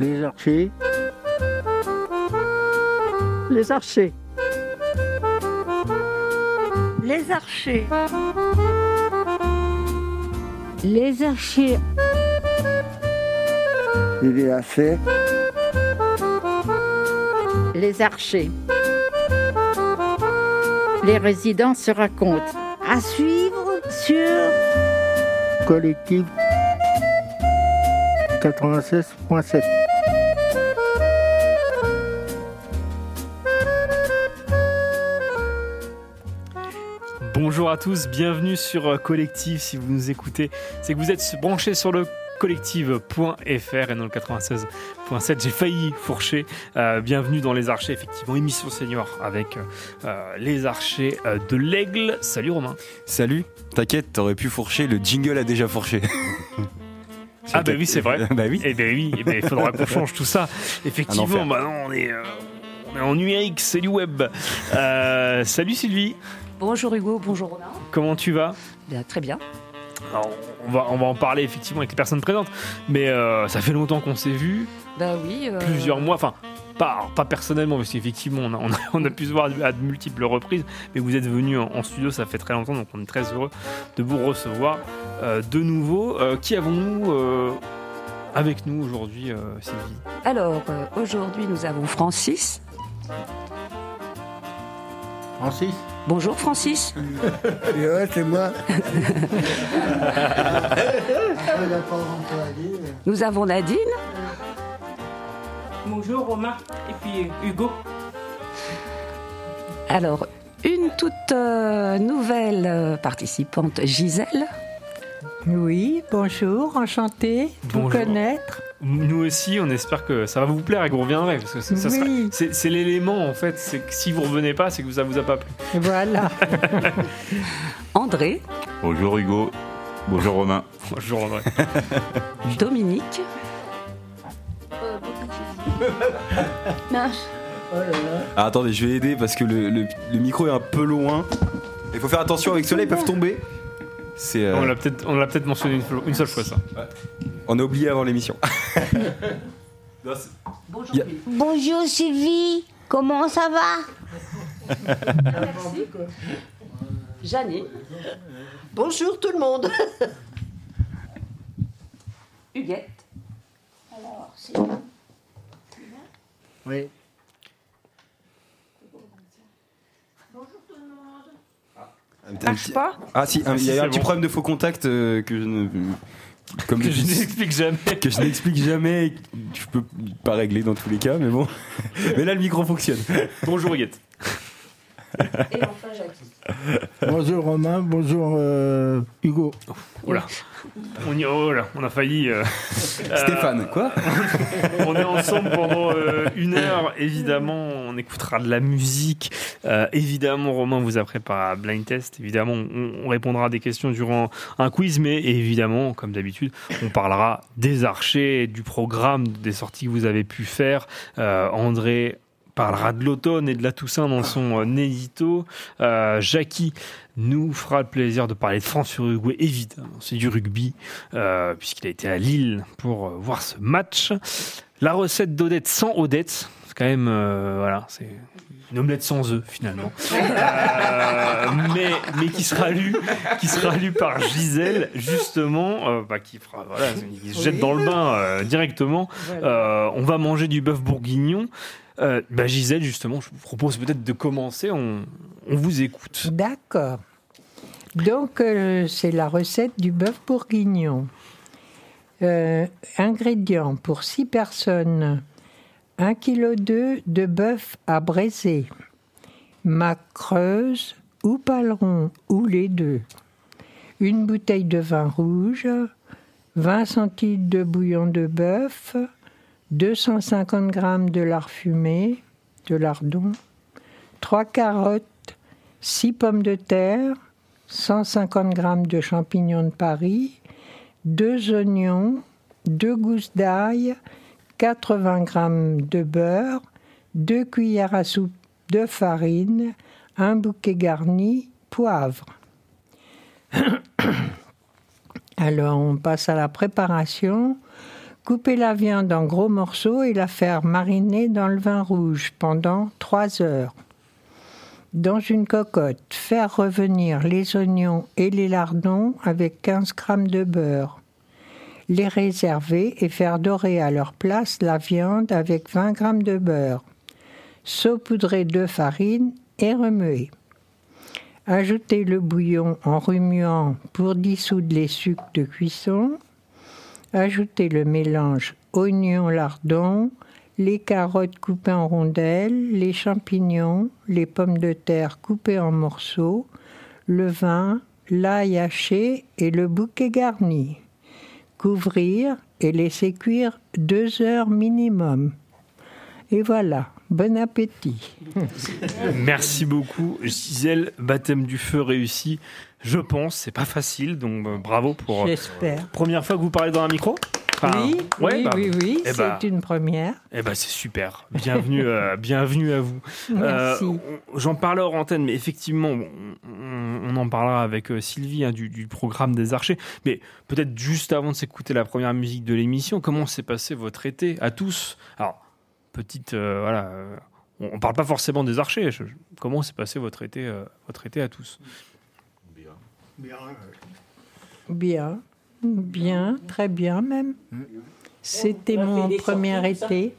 Les archers. Les archers. Les archers. Les archers. Les lacets. Les archers. Les résidents se racontent. À suivre sur Collectif 96.7. Bonjour à tous, bienvenue sur euh, Collective. Si vous nous écoutez, c'est que vous êtes branchés sur le collective.fr et non le 96.7. J'ai failli fourcher. Euh, bienvenue dans Les Archers, effectivement, émission senior avec euh, les Archers euh, de l'Aigle. Salut Romain. Salut, t'inquiète, t'aurais pu fourcher, le jingle a déjà fourché. Ah bah oui, c'est vrai. bah oui. Eh ben oui, eh ben, il faudra qu'on change tout ça. Effectivement, bah non, on est, on est en numérique, c'est du web. Salut Sylvie, Bonjour Hugo, bonjour Romain. comment tu vas? Bien, très bien. Alors, on va, on va en parler effectivement avec les personnes présentes, mais euh, ça fait longtemps qu'on s'est vus, Bah oui. euh, plusieurs mois, enfin pas, pas personnellement, parce qu'effectivement on a, on, a, on a pu se voir à de multiples reprises, mais vous êtes venus en, en studio, ça fait très longtemps, donc on est très heureux de vous recevoir euh, de nouveau. Qui avons-nous avec nous aujourd'hui, Sylvie? Alors, aujourd'hui, nous avons Francis. Francis Bonjour Francis. Ouais, c'est moi. Nous avons Nadine. Bonjour Romain et puis euh, Hugo. Alors, une toute euh, nouvelle euh, participante, Gisèle. Oui, bonjour, enchanté de vous connaître. Nous aussi, on espère que ça va vous plaire et que vous reviendrez, parce que c'est- ça sera- Oui. c'est c'est l'élément en fait, c'est que si vous revenez pas, c'est que ça vous a pas plu. Voilà. André, Bonjour Hugo, bonjour Romain. Bonjour André. Dominique, Ah, attendez, je vais aider parce que le, le- le micro est un peu loin. Il faut faire attention avec cela, ils peuvent tomber. C'est, euh, On l'a peut-être mentionné une, une seule fois ça. On a oublié avant l'émission. Non, c'est- Bonjour Bonjour Sylvie. Comment ça va? Jeannie, Bonjour tout le monde. Huguette, Oui. un petit- Marche pas? Ah si, un- il y a c'est un petit bon. problème de faux contact euh, que je ne... Comme Que je n'explique jamais. que je n'explique jamais et que je peux pas régler dans tous les cas, mais bon. Mais là, le micro fonctionne. Bonjour Huguette. Et enfin Jackie. Bonjour Romain, bonjour euh, Hugo. Oula. On y oh là, on a failli. euh, Stéphane, quoi on est ensemble pendant euh, une heure. Évidemment, on écoutera de la musique. Euh, évidemment, Romain vous a préparé un blind test. Évidemment, on, on répondra à des questions durant un quiz, mais évidemment, comme d'habitude, on parlera des archers, du programme, des sorties que vous avez pu faire. Euh, André parlera de l'automne et de la Toussaint dans son euh, édito. Euh, Jackie nous fera le plaisir de parler de France-Uruguay, évidemment. C'est du rugby, euh, puisqu'il a été à Lille pour voir ce match. La recette d'Odette sans Odette, c'est quand même, euh, voilà, c'est une omelette sans œufs finalement, Euh, mais mais qui sera lu, qui sera lu par Gisèle justement, euh, bah, qui fera, voilà, qui se jette dans le bain euh, directement. On va manger du bœuf bourguignon. Euh, bah, Gisèle, justement, je vous propose peut-être de commencer. On, vous écoute. D'accord. Donc, euh, c'est la recette du bœuf bourguignon. Euh, ingrédients pour 6 personnes 1 kg de bœuf à braiser, mac creuse ou paleron, ou les deux. Une bouteille de vin rouge, 20 centilitres de bouillon de bœuf, 250 g de lard fumé, de lardon, 3 carottes, 6 pommes de terre, 150 g de champignons de Paris, 2 oignons, 2 gousses d'ail, 80 g de beurre, 2 cuillères à soupe de farine, un bouquet garni, poivre. Alors on passe à la préparation. Couper la viande en gros morceaux et la faire mariner dans le vin rouge pendant 3 heures. Dans une cocotte, faire revenir les oignons et les lardons avec 15 g de beurre. Les réserver et faire dorer à leur place la viande avec 20 g de beurre. Saupoudrer de farine et remuer. Ajouter le bouillon en remuant pour dissoudre les sucres de cuisson. Ajouter le mélange oignon-lardon, les carottes coupées en rondelles, les champignons, les pommes de terre coupées en morceaux, le vin, l'ail haché et le bouquet garni. Couvrir et laisser cuire deux heures minimum. Et voilà, bon appétit. Merci beaucoup, Gisèle. Baptême du feu réussi. Je pense, c'est pas facile, donc euh, bravo pour. J'espère. Première fois que vous parlez dans un micro Enfin, oui, ouais, oui, bah, oui, oui, eh c'est bah, une première. Eh ben c'est super. Bienvenue, euh, bienvenue à vous. Merci. on- J'en parlais hors antenne, mais effectivement, on, on en parlera avec euh, Sylvie hein, du, du programme des archers. Mais peut-être juste avant de s'écouter la première musique de l'émission, comment s'est passé votre été à tous? Alors, petite, euh, voilà, euh, on, on parle pas forcément des archers. Je- je- comment s'est passé votre été, euh, votre été à tous? Bien, bien, très bien même. C'était a fait mon premier été.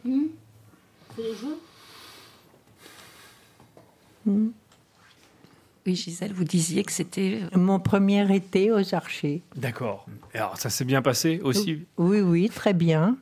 Hmm. Oui, Gisèle, vous disiez que c'était. Mon premier été aux archers. D'accord. Et Alors, ça s'est bien passé aussi? Oui, oui, très bien.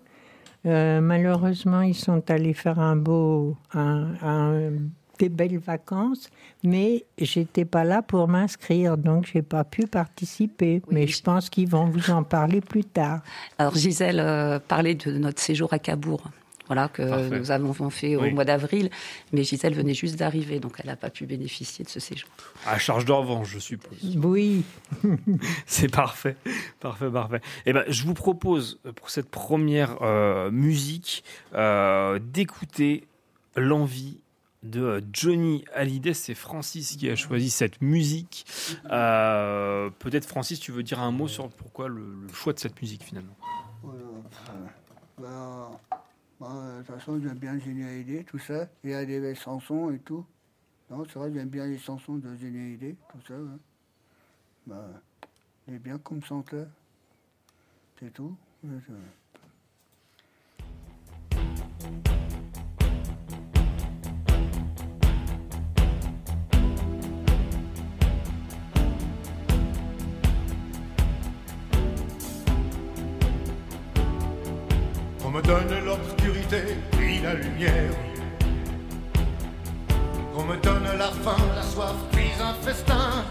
Euh, malheureusement, ils sont allés faire un beau, un- un- des belles vacances, mais j'étais pas là pour m'inscrire, donc j'ai pas pu participer. mais je pense qu'ils vont vous en parler plus tard. Alors Gisèle euh, parlait de notre séjour à Cabourg. Voilà, que Parfait. nous avons fait Oui. au mois d'avril. Mais Gisèle venait juste d'arriver, donc elle n'a pas pu bénéficier de ce séjour. À charge de revanche, je suppose. Oui. C'est parfait, parfait, parfait. Eh ben, je vous propose euh, pour cette première euh, musique euh, d'écouter l'envie de Johnny Hallyday. C'est Francis qui a choisi cette musique. Euh, Peut-être Francis, tu veux dire un mot sur pourquoi le, le choix de cette musique finalement? Ben, de toute façon, j'aime bien Généidé, tout ça. Il y a des chansons et tout. Non, c'est vrai, j'aime bien les chansons de Généidé, tout ça. hein. Ben, il est bien comme chanteur. C'est tout. Me donne l'obscurité puis la lumière. On me donne la faim, la soif, puis un festin.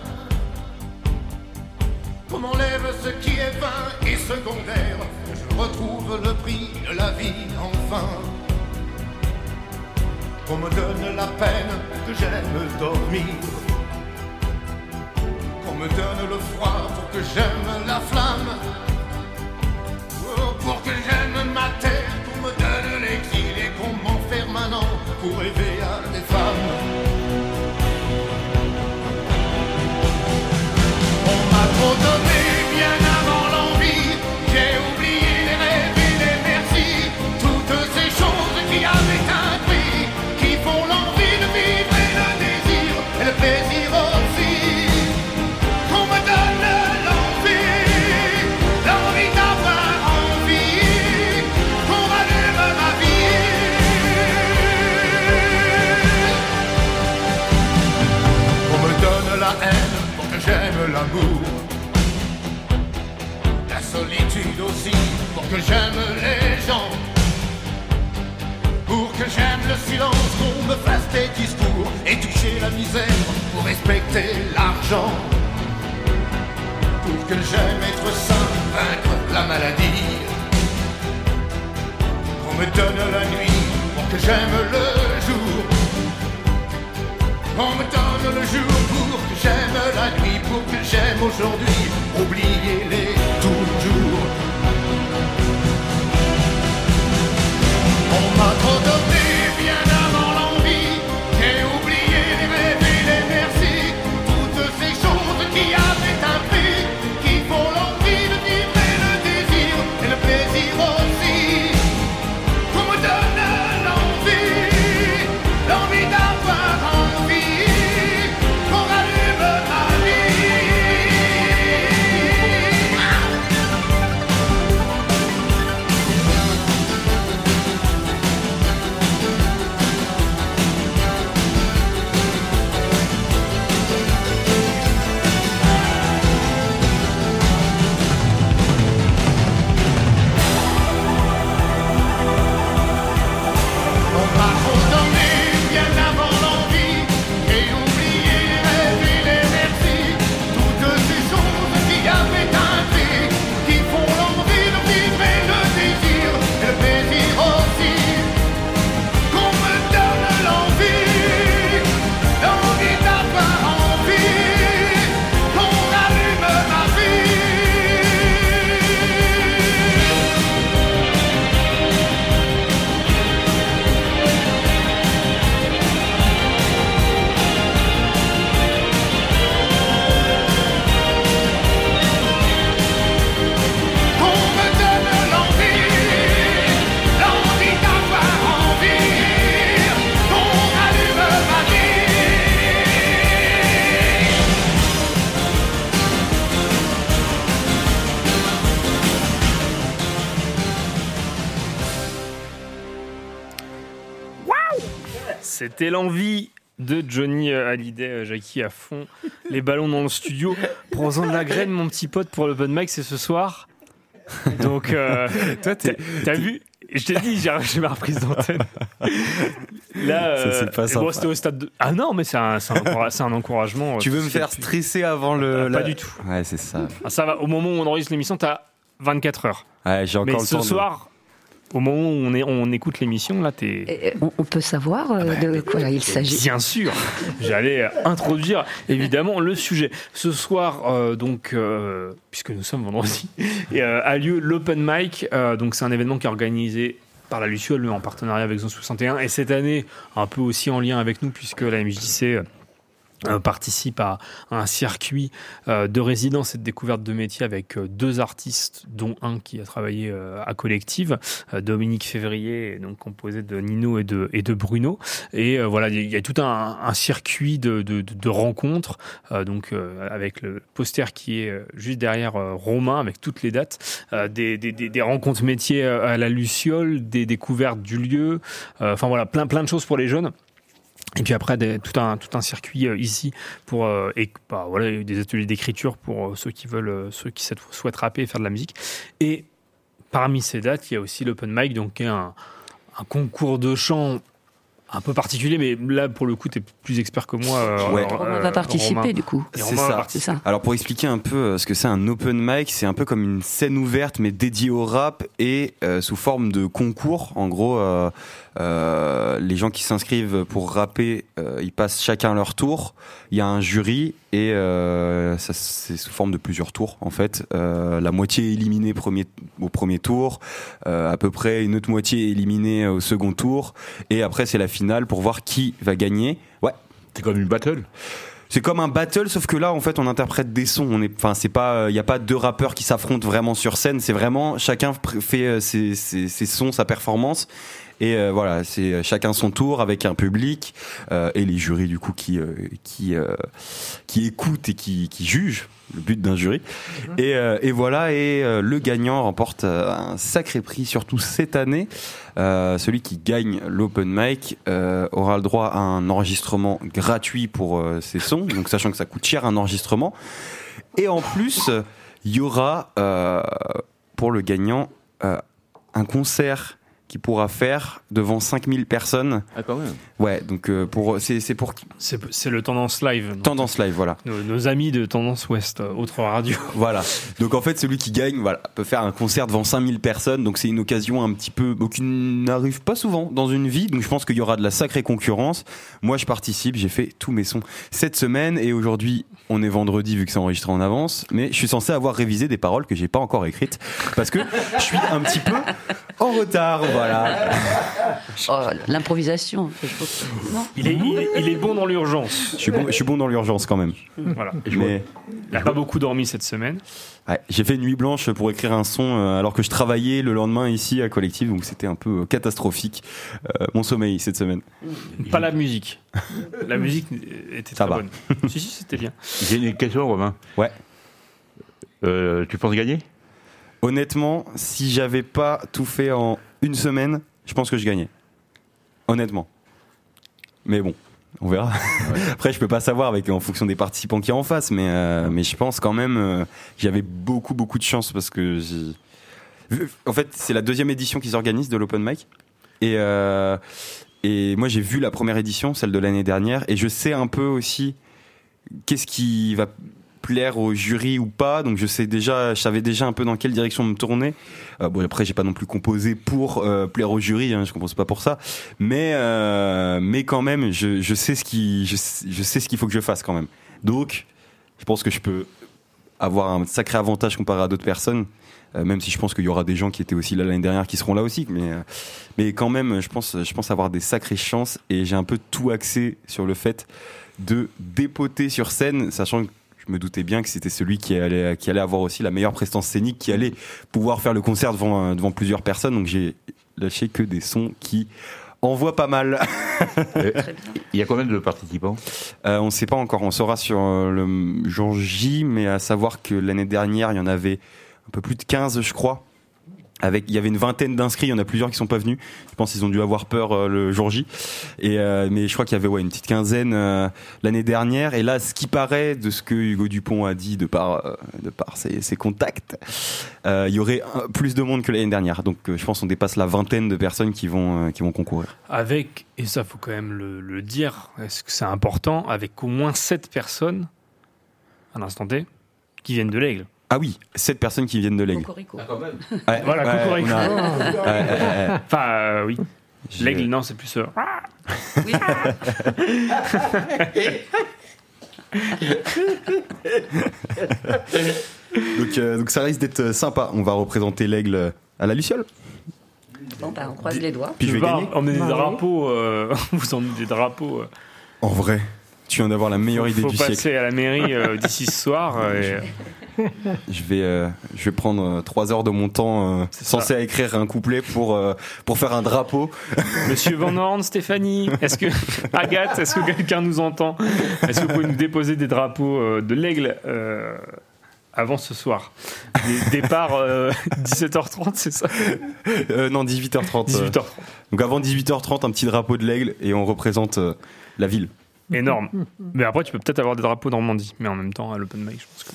Qu'on m'enlève ce qui est vain et secondaire. Que je retrouve le prix de la vie enfin. Qu'on me donne la peine que j'aime dormir. Qu'on me donne le froid pour que j'aime la flamme. Un an pour rêver me fasse des discours et toucher la misère pour respecter l'argent. Pour que j'aime être sain, vaincre la maladie. Qu'on me donne la nuit pour que j'aime le jour. On me donne le jour pour que j'aime la nuit, pour que j'aime aujourd'hui, oubliez-les C'était l'envie de Johnny euh, Hallyday, euh, Jackie à fond, les ballons dans le studio. Prends-en de la graine, mon petit pote, pour le bon mic, c'est ce soir. Donc, euh, Toi, t'as vu? Je t'ai dit, j'ai ma reprise d'antenne. Là, c'est pas bon, c'était au stade de. Ah non, mais c'est un, c'est un, encoura- c'est un encouragement. euh, Tu veux me faire stresser avant le. Ah, la- Pas du tout. Ouais, c'est ça. Ah, ça va, au moment où on enregistre l'émission, t'as 24 heures. Ouais, j'ai encore Mais le ce temps. de- soir, au moment où on, est, on écoute l'émission, là, t'es. On, on peut savoir euh, de quoi il s'agit Bien sûr, j'allais introduire évidemment le sujet. Ce soir, euh, donc, euh, puisque nous sommes vendredi, et, euh, a lieu l'Open Mic. Euh, donc, c'est un événement qui est organisé par la Luciole en partenariat avec Zone 61. Et cette année, un peu aussi en lien avec nous, puisque la MJC. Euh, participe à, un circuit euh, de résidence et de découverte de métiers avec euh, deux artistes, dont un qui a travaillé euh, à Collective, Dominique Février, donc composé de Nino et de, et de Bruno. Et voilà, il y a tout un, un circuit de, de, de- rencontres, donc avec le poster qui est juste derrière Romain, avec toutes les dates, des, des, des, rencontres métiers à la Luciole, des découvertes du lieu, enfin voilà, plein, plein de choses pour les jeunes. Et puis après, des- tout, un, tout un circuit euh, ici pour euh, et bah, voilà, des ateliers d'écriture pour euh, ceux qui veulent, euh, ceux qui souhaitent- rapper et faire de la musique. Et parmi ces dates, il y a aussi l'open mic, donc qui est un, un concours de chant un peu particulier, mais là pour le coup, tu es plus expert que moi. euh, Ouais. euh, Romain va participer Romain. du coup. C'est ça. Alors pour expliquer un peu ce que c'est un open mic, c'est un peu comme une scène ouverte mais dédiée au rap et euh, sous forme de concours. En gros, euh, euh, les gens qui s'inscrivent pour rapper, euh, ils passent chacun leur tour. Il y a un jury et euh, ça c'est sous forme de plusieurs tours en fait. La moitié est éliminée premier, au premier tour, à peu près une autre moitié est éliminée au second tour et après c'est la finale pour voir qui va gagner. Ouais. C'est comme une battle. C'est comme un battle, sauf que là, en fait, on interprète des sons. On est, enfin, c'est pas, il y a pas deux rappeurs qui s'affrontent vraiment sur scène. C'est vraiment chacun fait ses, ses- ses sons, sa performance. Et euh, voilà, c'est chacun son tour avec un public euh, et les jurys du coup qui euh, qui euh, qui écoutent et qui qui jugent le but d'un jury. Et, euh, et voilà, et euh, le gagnant remporte euh, un sacré prix, surtout cette année. Euh, celui qui gagne l'open mic euh, aura le droit à un enregistrement gratuit pour euh, ses sons, donc sachant que ça coûte cher un enregistrement. Et en plus, il y aura euh, pour le gagnant euh, un concert qu'il pourra faire devant 5000 personnes. Ah, quand même. Ouais, donc euh, pour c'est c'est pour C'est c'est le Tendance Live. donc, Tendance Live, voilà. Nos, nos amis de Tendance Ouest, euh, autre radio. Voilà. Donc en fait, celui qui gagne, voilà, peut faire un concert devant 5000 personnes. Donc c'est une occasion un petit peu qui n'arrive pas souvent dans une vie. Donc je pense qu'il y aura de la sacrée concurrence. Moi, je participe. J'ai fait tous mes sons cette semaine et aujourd'hui, on est vendredi vu que c'est enregistré en avance. Mais je suis censé avoir révisé des paroles que j'ai pas encore écrites parce que je suis un petit peu en retard. Voilà. Oh, L'improvisation. Il est, il est, il est bon dans l'urgence. Je suis bon, je suis bon dans l'urgence quand même. Voilà. Mais Il n'a pas beaucoup dormi cette semaine. ouais, j'ai fait une nuit blanche pour écrire un son euh, alors que je travaillais le lendemain ici à Collective. Donc c'était un peu euh, catastrophique euh, mon sommeil cette semaine. Pas la musique. La musique était Ça très va. bonne. si, si, c'était bien. J'ai une question, Romain. Ouais. Euh, tu penses gagner? Honnêtement, si j'avais pas tout fait en une semaine, je pense que je gagnais. Honnêtement. Mais bon, on verra. Après, je peux pas savoir avec en fonction des participants qui y a en face, mais euh, mais je pense quand même euh, j'avais beaucoup beaucoup de chance parce que en fait c'est la deuxième édition qu'ils organisent de l'open mic et euh, et moi j'ai vu la première édition, celle de l'année dernière, et je sais un peu aussi qu'est-ce qui va plaire au jury ou pas. Donc je sais déjà, je savais déjà un peu dans quelle direction me tourner. Euh, bon après j'ai pas non plus composé pour euh, plaire au jury, hein, je compose pas pour ça. Mais euh, mais quand même, je, je sais ce qui, je, je sais ce qu'il faut que je fasse quand même. Donc je pense que je peux avoir un sacré avantage comparé à d'autres personnes. même si je pense qu'il y aura des gens qui étaient aussi là l'année dernière qui seront là aussi, mais mais quand même, je pense je pense avoir des sacrées chances et j'ai un peu tout axé sur le fait de dépoter sur scène, sachant que je me doutais bien que c'était celui qui allait, qui allait avoir aussi la meilleure prestance scénique, qui allait pouvoir faire le concert devant, euh, devant plusieurs personnes. Donc j'ai lâché que des sons qui envoient pas mal. Il y a combien de participants? Euh, on ne sait pas encore, on saura sur euh, le jour J, mais à savoir que l'année dernière, il y en avait un peu plus de 15, je crois. Avec, il y avait une vingtaine d'inscrits, il y en a plusieurs qui sont pas venus. Je pense qu'ils ont dû avoir peur euh, le jour J. Et euh, mais je crois qu'il y avait ouais une petite quinzaine euh, l'année dernière. Et là, ce qui paraît de ce que Hugo Dupont a dit de par euh, de par ses, ses contacts, euh, il y aurait plus de monde que l'année dernière. Donc je pense qu'on dépasse la vingtaine de personnes qui vont qui vont concourir. Avec, et ça faut quand même le, le dire, est-ce que c'est important, avec au moins 7 personnes, à l'instant T, qui viennent de l'aigle. Ah oui, sept personnes qui viennent de l'aigle. Cocorico. Ouais, Voilà, ouais, Cocorico. on a- ouais, ouais, ouais. Enfin, euh, oui. L'aigle, non, c'est plus. euh, Oui. Donc, euh, donc ça risque d'être sympa. On va représenter l'aigle à la Luciole. Bon, bah, on croise les doigts. Puis je vais va gagner. emmener des Bah drapeaux. euh, vous emmenez des drapeaux. euh. En vrai, tu viens d'avoir la meilleure idée faut du passer siècle. à la mairie euh, d'ici ce soir. euh, et- Je vais, euh, je vais prendre euh, trois heures de mon temps euh, censé écrire un couplet pour euh, pour faire un drapeau. Monsieur Van Horn, Stéphanie, est-ce que Agathe, est-ce que quelqu'un nous entend? Est-ce que vous pouvez nous déposer des drapeaux de l'aigle avant ce soir? Des- Départ euh, 17h30, c'est ça? Euh, non, 18h30. euh. 18h30. Donc avant 18h30, un petit drapeau de l'aigle et on représente la ville. Énorme. Mais après, tu peux peut-être avoir des drapeaux Normandie, mais en même temps, à l'open mic, je pense que.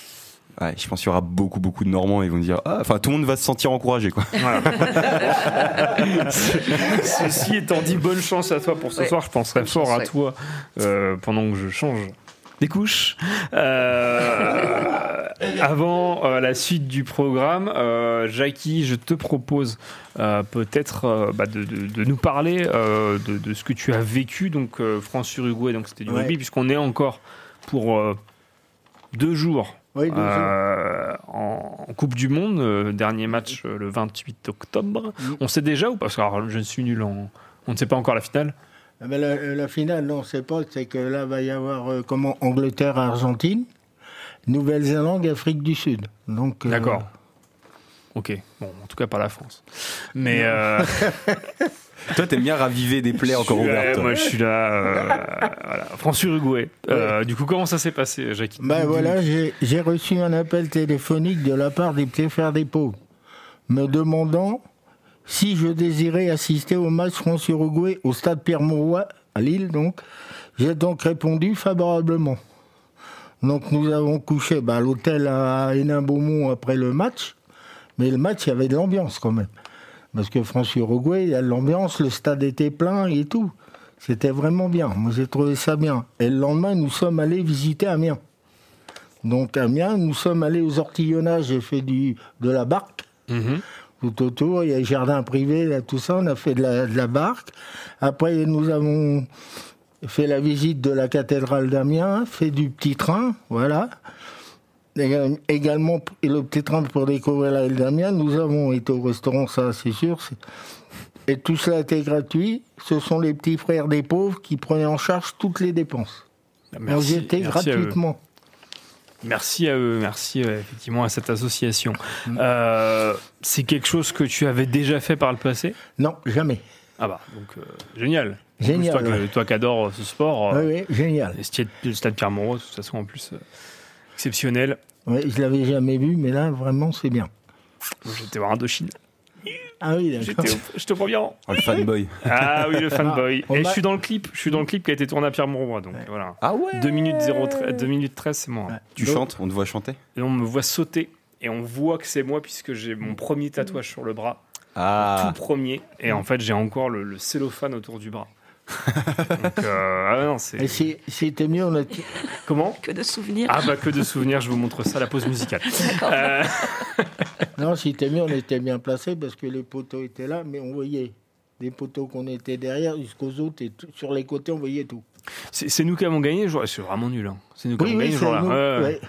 Ouais, je pense qu'il y aura beaucoup beaucoup de Normands. Ils vont dire, ah, enfin tout le monde va se sentir encouragé quoi. Voilà. Ceci étant dit, bonne chance à toi pour ce Ouais. soir. Je penserai Bonne fort chance, à ouais. toi euh, pendant que je change des couches. Euh, avant euh, la suite du programme, euh, Jackie, je te propose euh, peut-être euh, bah, de, de- de nous parler euh, de, de ce que tu as vécu. Donc euh, France-Uruguay, donc c'était du Ouais. rugby, puisqu'on est encore pour euh, deux jours Oui, euh, en, en Coupe du Monde, euh, dernier match euh, le 28 octobre. On sait déjà ou pas? Parce que alors, je suis nul en. On ne sait pas encore la finale. Ah ben, la, la finale, non, c'est pas, c'est que là, va y avoir euh, comment? Angleterre-Argentine, Nouvelle-Zélande, Afrique du Sud. Donc, D'accord. Ok. Bon, en tout cas, pas la France. Mais. Toi, t'aimes bien raviver des plaies encore ouvertes. moi, je suis là. euh, voilà. France-Uruguay. Euh, Du coup, comment ça s'est passé, Jackie Ben voilà, j'ai j'ai reçu un appel téléphonique de la part des petits frères des me demandant si je désirais assister au match France-Uruguay au stade Pierre-Mauroy, à Lille donc. J'ai donc répondu favorablement. Donc nous avons couché ben, à l'hôtel à Hénin-Beaumont après le match, mais le match, il y avait de l'ambiance quand même. Parce que France-Uruguay, il y a de l'ambiance, le stade était plein et tout. C'était vraiment bien. Moi, j'ai trouvé ça bien. Et le lendemain, nous sommes allés visiter Amiens. Donc, Amiens, nous sommes allés aux ortillonnages. J'ai fait du, de la barque Mhm. tout autour. Il y a les jardins privés, là, tout ça. On a fait de la, de la barque. Après, nous avons fait la visite de la cathédrale d'Amiens, fait du petit train, voilà. Égal- Également, et le petit train pour découvrir la ville d'Amiens. Nous avons été au restaurant, ça, c'est sûr. Et tout cela était gratuit. Ce sont les petits frères des pauvres qui prenaient en charge toutes les dépenses. Bah, On Merci, était merci à eux. gratuitement. Merci à eux, merci euh, effectivement à cette association. Mm. Euh, c'est quelque chose que tu avais déjà fait par le passé? Non, jamais. Ah bah, donc euh, génial. Génial, plus, toi, ouais. qui adores ce sport, Oui, oui, génial. le stade- stade Pierre-Mauroy, de toute façon, en plus, exceptionnel. Ouais, je l'avais jamais vu, mais là, vraiment, c'est bien. J'étais voir Indochine. Ah oui, d'accord. Au premier rang. Oh, le fanboy. Ah oui, le fanboy. on Et je suis dans le clip. Je suis dans le clip qui a été tourné à Pierre-Mauroy. Donc voilà. Ah ouais 2 minutes, 0, 2 minutes 13, c'est moi. Tu Donc- chantes, on te voit chanter. Et on me voit sauter. Et on voit que c'est moi puisque j'ai mon premier tatouage sur le bras. Ah, Tout premier. Et en fait, j'ai encore le, le cellophane autour du bras. Donc, euh, ah non, c'est. Si- c'était mieux, on a... Comment Que de souvenirs. Ah bah que de souvenirs, je vous montre ça, la pause musicale. Euh, Non, si c'était mieux, on était bien placé parce que les poteaux étaient là, mais on voyait des poteaux qu'on était derrière jusqu'aux autres et tout- sur les côtés, on voyait tout. c'est c'est nous qui avons gagné, je- c'est vraiment nul. Hein. C'est nous qui Oui, avons oui, gagné jour-là. Ouais, ouais.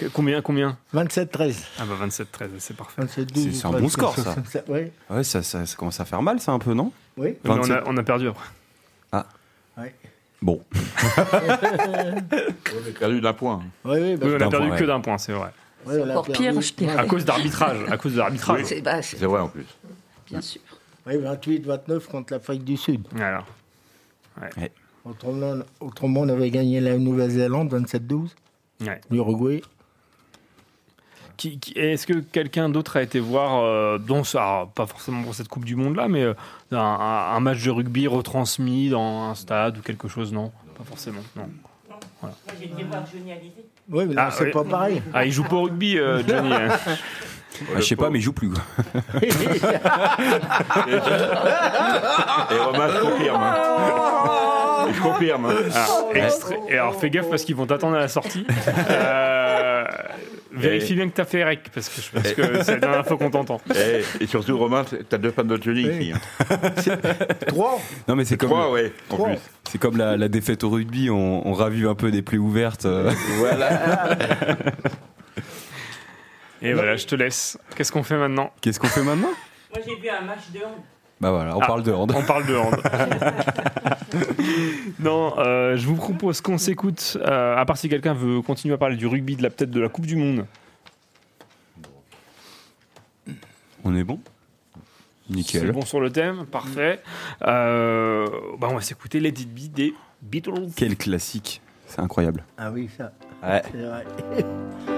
ouais. Combien, combien? 27-13. Ah bah 27-13, c'est parfait. 27 C'est- c'est un bon score, ça. Oui, ouais, ça, ça, ça commence à faire mal, ça un peu, non? Oui. Mais on, 27. a, on a perdu après. Ouais. Bon, On est perdu d'un point. Oui, oui, Oui, parce on a perdu point, que ouais. d'un point, c'est vrai. a encore perdu. pire, je dirais. À cause d'arbitrage. À cause de l'arbitrage. C'est bah, c'est- C'est vrai en plus. bien sûr. Oui, 28-29 contre l'Afrique du Sud. Voilà. Autrement, autrement, on avait gagné la Nouvelle-Zélande 27-12, Ouais. l'Uruguay. Qui- qui- Est-ce que quelqu'un d'autre a été voir, euh, alors, pas forcément pour cette Coupe du Monde là, mais euh, un, match de rugby retransmis dans un stade ou quelque chose Non, pas forcément. Non. Voilà. Moi, j'ai été voir Johnny Hallyday. Oui, mais là, c'est oui. pas pareil. Ah, il joue pas au rugby, euh, Johnny. hein. Ah, je sais pas, mais il joue plus. Et Romain, je confirme. hein. Je confirme. hein. Alors, extrait- et alors fais gaffe parce qu'ils vont t'attendre à la sortie. Euh, vérifie bien que t'as fait rec parce que je pense que c'est la dernière fois qu'on t'entend. Et, et surtout, Romain, t'as deux fans de Johnny ici. hein. Trois Non, mais c'est comme. Trois, ouais, en Trois. plus. C'est comme la, la défaite au rugby, on, on ravive un peu des plaies ouvertes. euh. Voilà. Et voilà, je te laisse. Qu'est-ce qu'on fait maintenant? Qu'est-ce qu'on fait maintenant? Moi, j'ai vu un match de hand. Bah voilà, on Ah, parle de hand. On parle de hand. non, euh, je vous propose qu'on s'écoute. euh, à part si quelqu'un veut continuer à parler du rugby, de la peut-être de la Coupe du Monde. On est bon? C'est Nickel. bon sur le thème, parfait. Euh, bah, on va s'écouter Let It Be des Beatles. Quel classique. C'est incroyable. Ah oui, ça. Ouais. C'est vrai.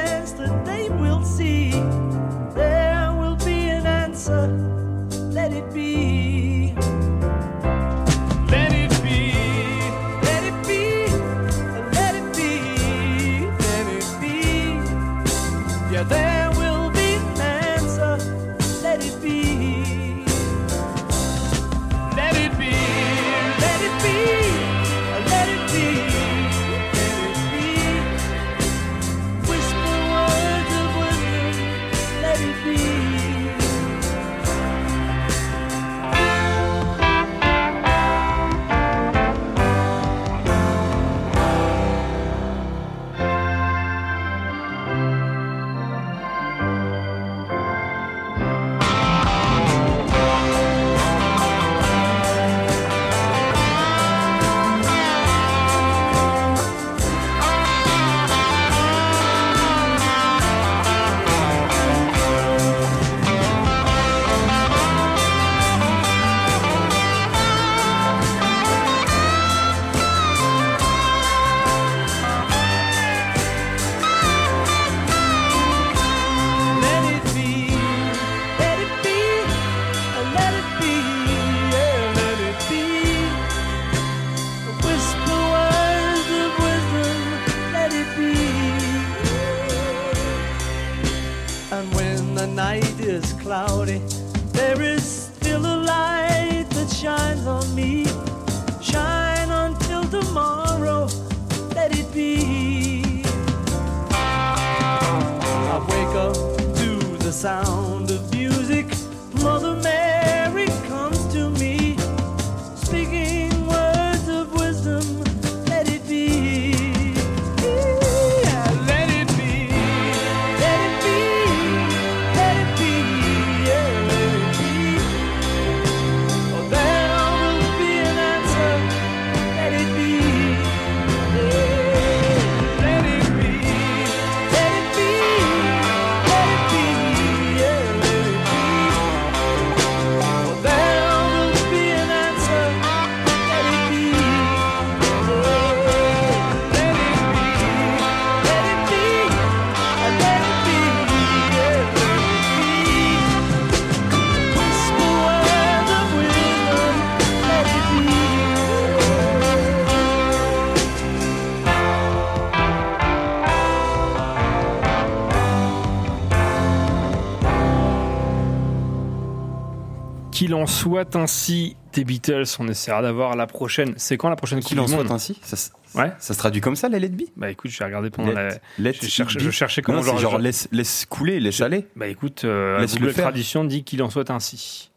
soit ainsi des Beatles, on essaiera d'avoir la prochaine. C'est quand la prochaine Qu'il en soit ainsi ça, Ouais. ça se traduit comme ça, la let be? Bah écoute, j'ai regardé pendant la. Let- let je, be. je cherchais comment Non, genre- genre laisse, laisse couler, laisse aller. Bah écoute, euh, Laisse-le Google faire. Tradition dit qu'il en soit ainsi.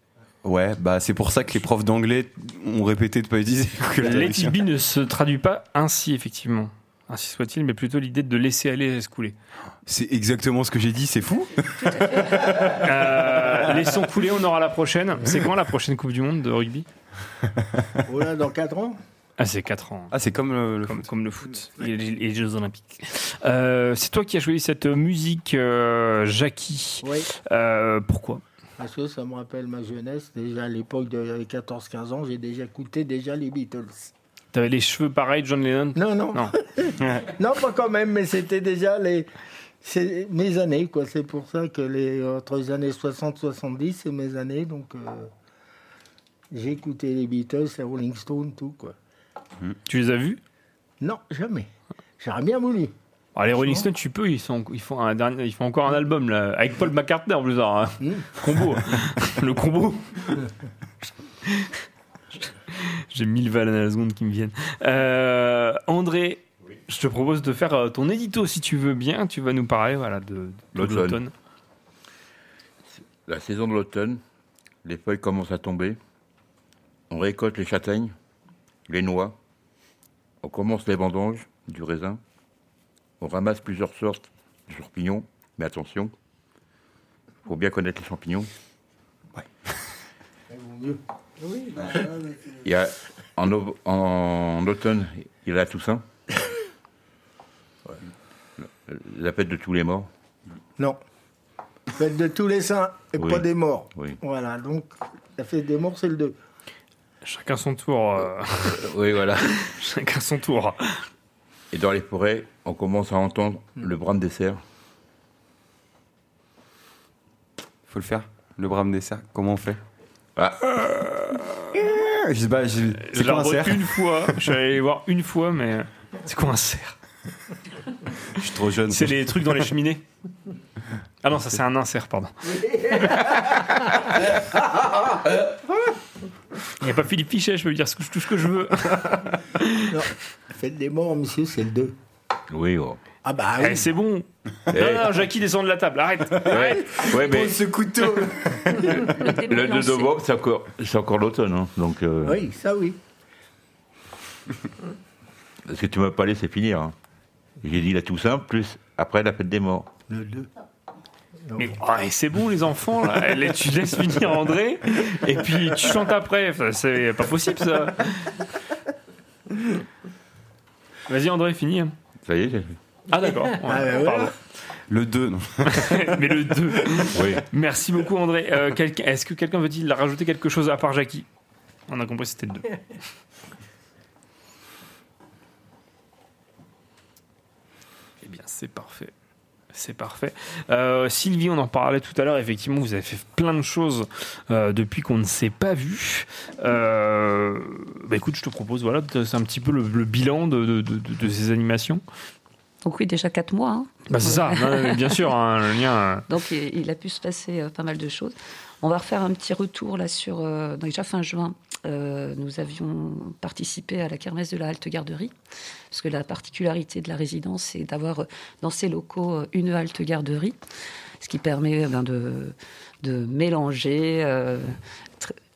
Ouais, bah c'est pour ça que les profs d'anglais ont répété de pas utiliser Google Let it be ne se traduit pas ainsi, effectivement. Ainsi soit-il, mais plutôt l'idée de laisser aller et laisser couler. C'est exactement ce que j'ai dit, c'est fou. Euh, laissons couler, on aura la prochaine. C'est quand la prochaine Coupe du Monde de rugby? Oh là, dans 4 ans? Ah, c'est 4 ans. Ah, c'est comme le, le Comme, comme le foot et les, Jeux Olympiques. Euh, c'est toi qui as choisi cette musique, euh, Jackie. Oui. Euh, pourquoi? Parce que ça me rappelle ma jeunesse. Déjà à l'époque de 14-15 ans, j'ai déjà écouté déjà les Beatles. T'avais les cheveux pareils, John Lennon? Non, non. Non. Non, pas quand même, mais c'était déjà les, c'est mes années, quoi. C'est pour ça que les, entre les années 60 70, c'est mes années. Donc, euh, j'ai écouté les Beatles, les Rolling Stones, tout, quoi. Tu les as vus? Non, jamais. J'aurais bien voulu. Ah, Les Rolling Stones, tu peux, ils, sont, ils, font un dernier, ils font encore un album là, avec Paul McCartney en plus. hein. Hmm. Combo. le combo. J'ai mille vannes à la seconde qui me viennent. Euh, André, je te propose de faire euh, ton édito si tu veux bien. Tu vas nous parler voilà, de, de L'automne. l'automne. La saison de l'automne, les feuilles commencent à tomber. On récolte les châtaignes, les noix. On commence les vendanges du raisin. On ramasse plusieurs sortes de champignons. Mais attention, faut bien connaître les champignons. Il y a, en, au- en automne, il y a la Toussaint. La fête de tous les morts. Non. Fête de tous les saints et Oui. pas des morts. Oui. Voilà, donc la fête des morts, c'est le 2. Chacun son tour. euh, Oui, voilà. chacun son tour. Et dans les forêts, on commence à entendre le brame des cerfs. Faut le faire. Le brame des cerfs, comment on fait Ah, Je sais pas, je- Je c'est l'ai quoi un revu cerf une fois. Je suis allé les voir une fois, mais c'est quoi un cerf Je suis trop jeune. C'est les trucs dans les cheminées Ah non, ça c'est un insert, pardon. Il n'y a pas Philippe Fichet, je peux lui dire ce que- tout ce que je veux. Non, fête des morts, monsieur, c'est le 2. oui, oh. Ah bah Eh, oui. c'est bon. Eh. Non, non, Jackie descend de la table, arrête. Ouais, ouais, mais ce couteau le, le novembre, c'est encore, c'est encore l'automne. hein. Donc, euh, Oui, ça oui. ce que tu m'as pas laissé finir. hein. J'ai dit la Toussaint, plus après la fête des morts. Le 2. Mais oh, eh, c'est bon, les enfants, là. Tu laisses finir André, et puis tu chantes après. Enfin, c'est pas possible, ça. Vas-y, André, finis. Ça y est, j'ai- Ah, d'accord. Ouais, Ah, bah, pardon. Le 2, non. Mais le 2. oui. Merci beaucoup, André. Euh, quelqu'un- Est-ce que quelqu'un veut-il rajouter quelque chose à part Jackie? On a compris, c'était le 2. Eh bien, c'est parfait. C'est parfait. Euh, Sylvie, on en parlait tout à l'heure. Effectivement, vous avez fait plein de choses euh, depuis qu'on ne s'est pas vu. Euh, bah écoute, je te propose, voilà, c'est un petit peu le, le bilan de, de- de- de ces animations. Donc oui, déjà 4 mois. hein. Bah, c'est ça, bien sûr, hein, le lien. Donc il il a pu se passer pas mal de choses. On va refaire un petit retour là sur déjà fin juin. Euh, nous avions participé à la kermesse de la halte garderie parce que la particularité de la résidence c'est d'avoir euh, dans ses locaux euh, une halte garderie, ce qui permet euh, ben, de, mélanger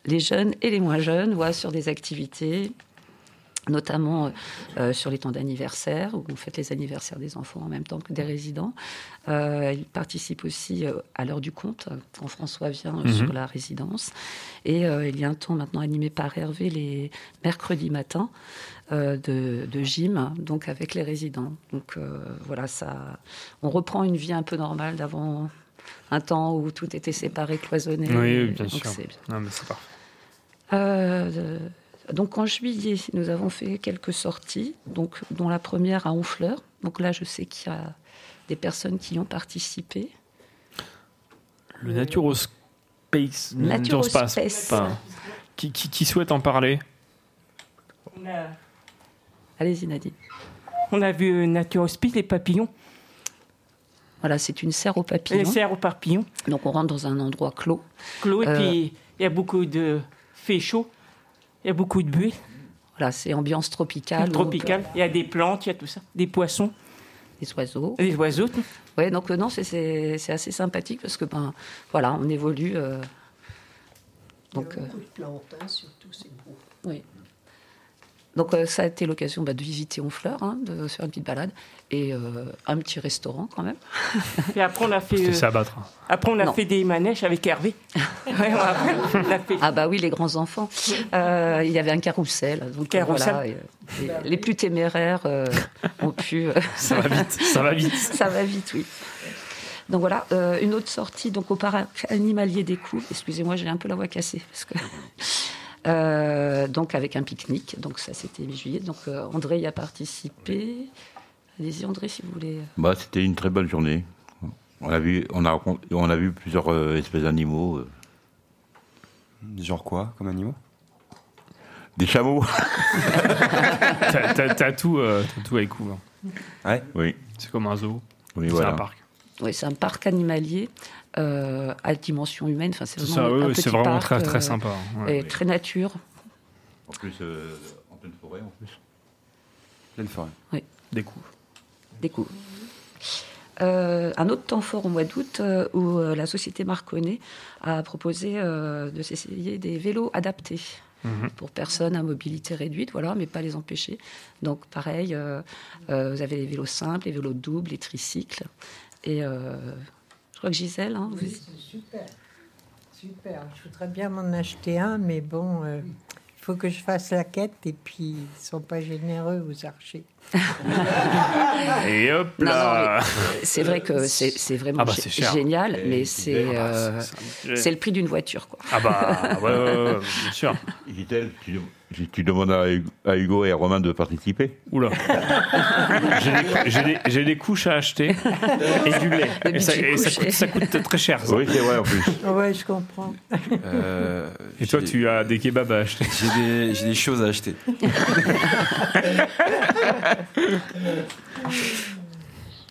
les jeunes et les moins jeunes, voilà, sur des activités notamment euh, sur les temps d'anniversaire, où on fête les anniversaires des enfants en même temps que des résidents. Euh, il participe aussi euh, à l'heure du compte, euh, quand François vient euh, Mhm. sur la résidence. Et euh, il y a un temps maintenant animé par Hervé les mercredis matins euh, de, de gym, donc avec les résidents. Donc euh, voilà, ça, on reprend une vie un peu normale d'avant un temps où tout était séparé, cloisonné. Oui, bien Donc sûr. c'est parfait. Donc en juillet, nous avons fait quelques sorties, donc, dont la première à Honfleur. Donc là, je sais qu'il y a des personnes qui y ont participé. Le Naturospace. Naturospace. Naturospace, enfin, qui, qui, qui souhaite en parler? Allez-y, Nadine. On a vu euh, Nature Hospice, les papillons. Voilà, c'est une serre aux papillons. Une serre aux papillons. Donc on rentre dans un endroit clos. Clos, et Euh, puis il y a beaucoup de fait chaud, il y a beaucoup de buée. Voilà, c'est ambiance tropicale. Tropicale. Il y a des plantes, il y a tout ça. Des poissons. Des oiseaux. Des oiseaux. Ouais, donc euh, non, c'est- assez sympathique parce que ben voilà, on évolue. euh, donc euh, Beaucoup de plantes, hein, surtout, c'est beau. oui. Donc euh, ça a été l'occasion bah, de visiter Honfleur, hein, de faire une petite balade et euh, un petit restaurant quand même. Puis après, on a fait. Euh. Après, on a Non. fait des manèges avec Hervé. Ouais, après, on a fait- Ah bah oui, les grands enfants. Euh, il y avait un carrousel. Donc Carrousel. voilà, et, les, plus téméraires euh, ont pu. euh, Ça va vite, ça va vite. ça va vite, oui. Donc voilà, euh, une autre sortie donc au parc animalier des Couves. Excusez-moi, j'ai un peu la voix cassée parce que. Euh, donc avec un pique-nique, donc ça c'était mi-juillet. Donc euh, André y a participé. Allez-y André si vous voulez. Bah, c'était une très belle journée. On a vu, on a, on a vu plusieurs euh, espèces d'animaux. euh, Genre quoi, comme animaux? Des chameaux. T'as- T'as t'as tout, euh, t'as tout vous. hein. Ouais. Oui. C'est comme un zoo. Oui, c'est voilà. un parc. Oui, c'est un parc animalier euh, à dimension humaine. Enfin, c'est vraiment ça, un oui, petit c'est vraiment parc, très- très euh, sympa, ouais. et très nature. En plus, euh, en pleine forêt, en plus. Pleine forêt. Oui. Découvre. Découvre. Euh, un autre temps fort au mois d'août euh, où euh, la société Marconnet a proposé euh, de s'essayer des vélos adaptés Mhm. pour personnes à mobilité réduite, voilà, mais pas les empêcher. Donc pareil, euh, euh, vous avez les vélos simples, les vélos doubles, les tricycles. Et euh, je crois que Gisèle, hein, vous... Oui, c'est super. Super. Je voudrais bien m'en acheter un, mais bon, euh, il faut que je fasse la quête et puis ils sont pas généreux aux archers. Et hop là mais c'est vrai que c'est c'est vraiment Ah bah, génial, Et mais c'est euh, c'est- le prix d'une voiture. Quoi. Ah bah, ouais, ouais, ouais, ouais, bien sûr. Gisèle, tu, tu- tu demandes à, Hugo- à Hugo et à Romain de participer Oula. J'ai des, couches à acheter et du lait. Et ça, et coûte, ça coûte très cher. ça. Oui, c'est vrai en plus. Ouais, je comprends. Euh, Et toi, tu as des kebabs à acheter. J'ai des, choses à acheter.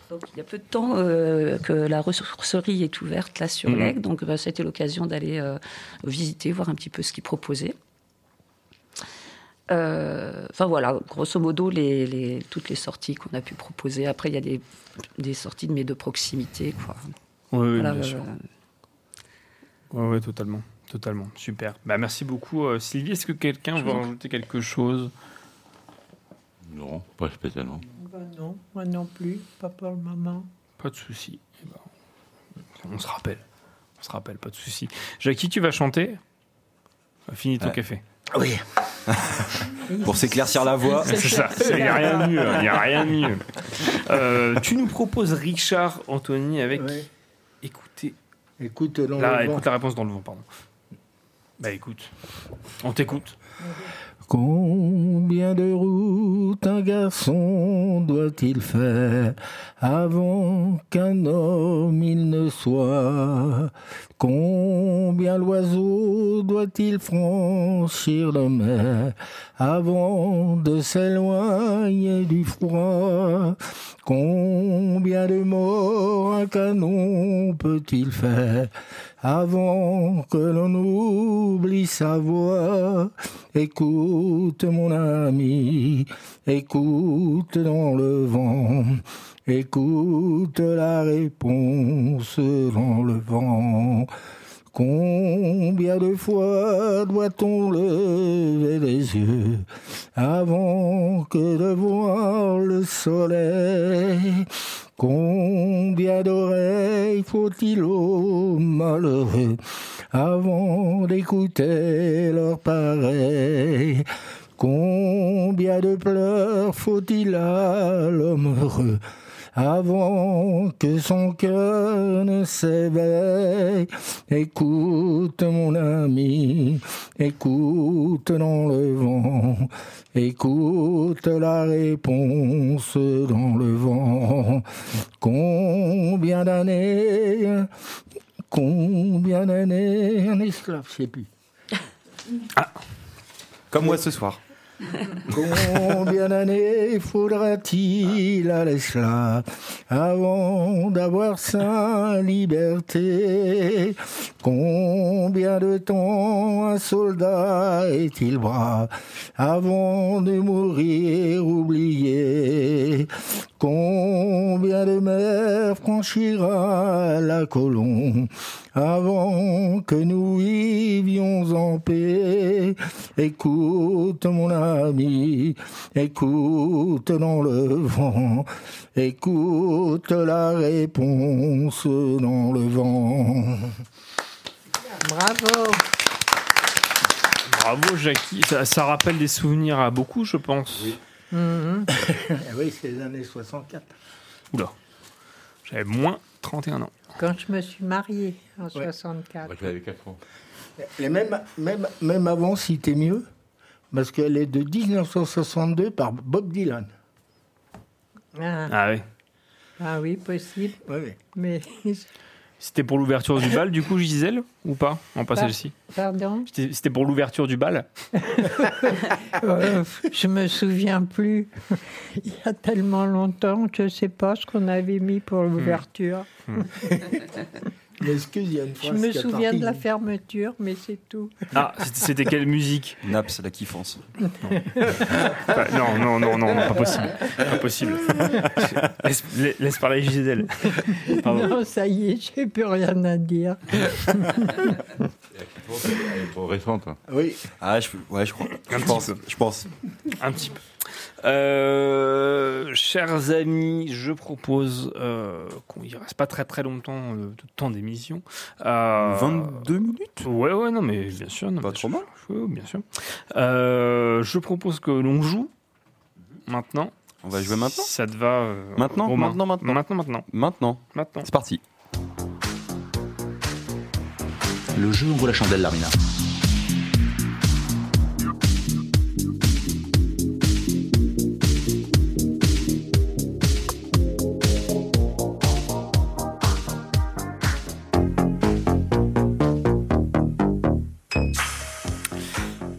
Donc, il y a peu de temps euh, que la ressourcerie est ouverte là sur Mhm. l'Aigle, donc bah, ça a été l'occasion d'aller euh, visiter, voir un petit peu ce qu'ils proposaient. Euh, Enfin voilà, grosso modo, les, les- toutes les sorties qu'on a pu proposer. Après, il y a des, des sorties de mais de proximité. Quoi. Oui, oui, Voilà, bien euh, sûr. Oui, oui, totalement. Totalement. Super. Bah, merci beaucoup, euh, Sylvie. Est-ce que quelqu'un veut rajouter quelque chose? Non, pas spécialement. Bah non, moi non plus, pas pour le moment. Pas de souci. Eh ben, on se rappelle. On se rappelle, pas de souci. Jackie, tu vas chanter? Finis ton Ouais. café. Oui. Pour s'éclaircir la voix. C'est ça. Il n'y a rien de mieux. Il n'y a rien de mieux. Euh, tu nous proposes Richard Anthony avec Ouais. Écoutez. Écoute dans La, le vent. écoute la réponse dans le vent, pardon. Bah écoute. On t'écoute. Combien de routes un garçon doit-il faire avant qu'un homme il ne soit? Combien l'oiseau doit-il franchir la mer avant de s'éloigner du froid? Combien de morts un canon peut-il faire avant que l'on oublie sa voix Écoute mon ami, écoute dans le vent, écoute la réponse dans le vent. Combien de fois doit-on lever les yeux avant que de voir le soleil? Combien d'oreilles faut-il aux malheureux avant d'écouter leur pareil? Combien de pleurs faut-il à l'homme heureux avant que son cœur ne s'éveille. Écoute mon ami, écoute dans le vent, écoute la réponse dans le vent. Combien d'années, combien d'années un esclave, je sais plus. Comme moi ce soir. Combien d'années faudra-t-il à l'esclave avant d'avoir sa liberté? Combien de temps un soldat est-il brave avant de mourir oublié? Combien de mers franchira la colombe avant que nous vivions en paix? Écoute mon ami, écoute dans le vent, écoute la réponse dans le vent. Bravo. Bravo Jackie, ça, ça rappelle des souvenirs à beaucoup, je pense. Mhm. oui, c'est les années 64. Oula, j'avais moins 31 ans. Quand je me suis mariée en Ouais. 64. J'avais 4 ans. Et même, même, même avant, c'était mieux, parce qu'elle est de 1962 par Bob Dylan. Ah, Ah oui. ah oui, possible. Oui, oui. Mais C'était pour l'ouverture du bal, du coup, Gisèle Ou pas Non, pas Pas- celle-ci. pardon, C'était pour l'ouverture du bal Euh, je me souviens plus. Il y a tellement longtemps que je sais pas ce qu'on avait mis pour l'ouverture. Mais excuse, il y a une Je me qui a souviens de la fermeture, mais c'est tout. Ah, c'était- quelle musique? Naps, la kiffance. Bah, Non, non, non, non, pas possible. Pas possible. Laisse, laisse parler Gisèle. Pardon. Non, ça y est, j'ai plus rien à dire. Elle est trop récente. Oui. Ah, je, ouais, je crois. Un je petit pense. peu. Je pense. Un petit peu. Euh, chers amis, je propose euh, qu'on y reste pas très très longtemps euh, de temps d'émission. Euh, 22 minutes? Ouais, ouais, non, mais bien sûr. non, Pas trop mal. ouais, bien sûr. Euh, je propose que l'on joue maintenant. On va jouer maintenant? Ça te va euh, Maintenant, Romain? Maintenant, maintenant. Maintenant, maintenant. Maintenant. Maintenant. C'est parti. Le jeu en vaut la chandelle, Larmina.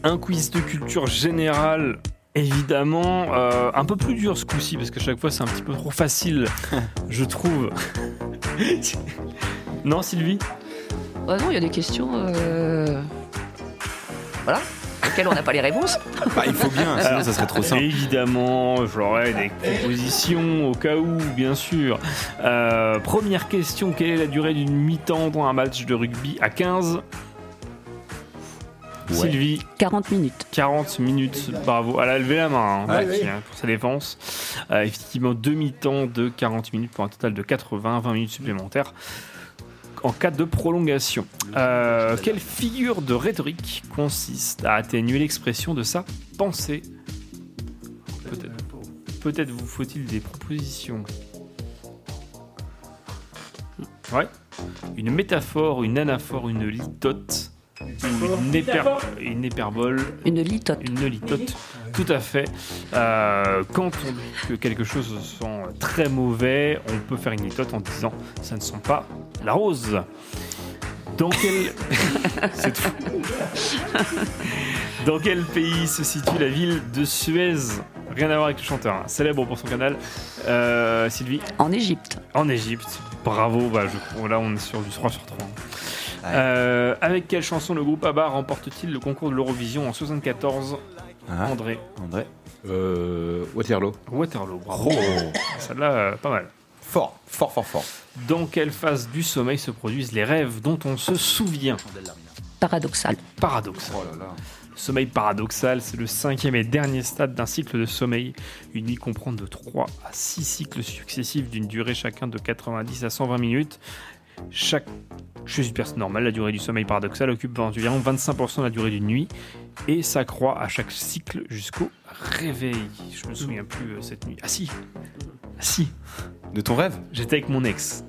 Un quiz de culture générale, évidemment. euh, un peu plus dur ce coup-ci, parce qu'à chaque fois c'est un petit peu trop facile, je trouve. non, Sylvie? Ah non, il y a des questions. euh, Voilà, auxquelles on n'a pas les réponses. Bah, il faut bien, sinon ça serait trop simple. Évidemment, j'aurai des propositions au cas où, bien sûr. Euh, première question quelle est la durée d'une mi-temps dans un match de rugby à 15 Ouais. Sylvie 40 minutes. 40 minutes, bravo. Elle a levé la main hein, oui. hein, pour sa défense. Euh, effectivement, demi-temps de 40 minutes pour un total de 80, 20 minutes supplémentaires en cas de prolongation. Euh, quelle figure de rhétorique consiste à atténuer l'expression de sa pensée Peut-être peut-être vous faut-il des propositions. Ouais. Une métaphore, une anaphore, une litote une, hyper- une hyperbole. Une litote. Une litote, tout à fait. Euh, quand on dit que quelque chose sent très mauvais, on peut faire une litote en disant ça ne sent pas la rose. Dans quel. C'est tout. Dans quel pays se situe la ville de Suez? Rien à voir avec le chanteur, hein. célèbre pour son canal. Euh, Sylvie? En Égypte. En Égypte. Bravo, bah, je, là on est sur du 3 sur 3. Euh, avec quelle chanson le groupe ABBA remporte-t-il le concours de l'Eurovision en 74 Ah. André André. Euh, Waterloo. Waterloo, bravo. Oh. Celle-là, euh, pas mal. Fort, fort, fort, fort. Dans quelle phase du sommeil se produisent les rêves dont on se souvient Paradoxal. Paradoxal. Oh là là. Sommeil paradoxal, c'est le cinquième et dernier stade d'un cycle de sommeil. Une nuit comprend de 3 à 6 cycles successifs d'une durée chacun de 90 à 120 minutes. Chaque, chez une personne normale, la durée du sommeil paradoxal occupe environ 25% de la durée d'une nuit et s'accroît à chaque cycle jusqu'au réveil. Je me souviens plus euh, cette nuit. Ah si Ah si De ton rêve? J'étais avec mon ex.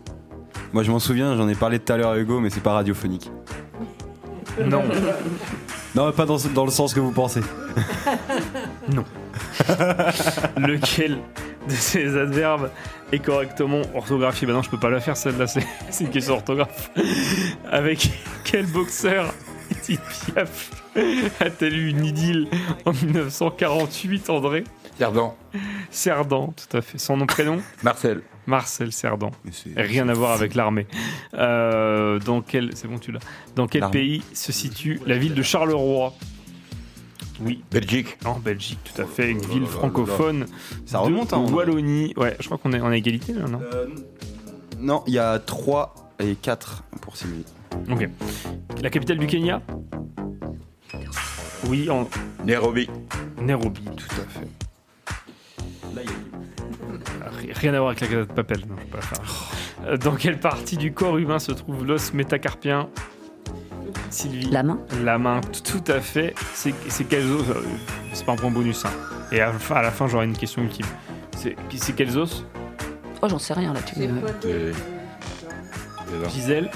Moi je m'en souviens, j'en ai parlé tout à l'heure à Hugo, mais c'est pas radiophonique. Non. Non, pas dans, le sens que vous pensez. Non. Lequel de ces adverbes est correctement orthographié Bah non, je peux pas la faire celle-là, c'est c'est une question d'orthographe. Avec quel boxeur Edith Piaf a-t-elle eu une idylle en 1948, André? Cerdan. Cerdan, tout à fait. Son nom, prénom? Marcel. Marcel Cerdan. Rien à voir avec l'armée. Euh, dans quel, c'est bon, tu l'as. Dans quel pays se situe la ville de Charleroi? Oui. Belgique. En Belgique, tout à fait. Une ville là là francophone. Ça de remonte, hein, on- Wallonie. Ouais, je crois qu'on est en égalité là, non? Non, il y a 3 et 4 pour Sylvie. Ok. La capitale du Kenya? Oui, en Nairobi. Nairobi, tout à fait. Ri- Rien à voir avec la galette de papel, non, pas faire. Euh, Dans quelle partie du corps humain se trouve l'os métacarpien? Sylvie La main La main, tout à fait. C'est quels os euh, C'est pas un point bonus. hein. Et à la fin, à la fin, j'aurai une question ultime. C'est c'est quels os? Oh, j'en sais rien là. Tu... Et- et là. Gisèle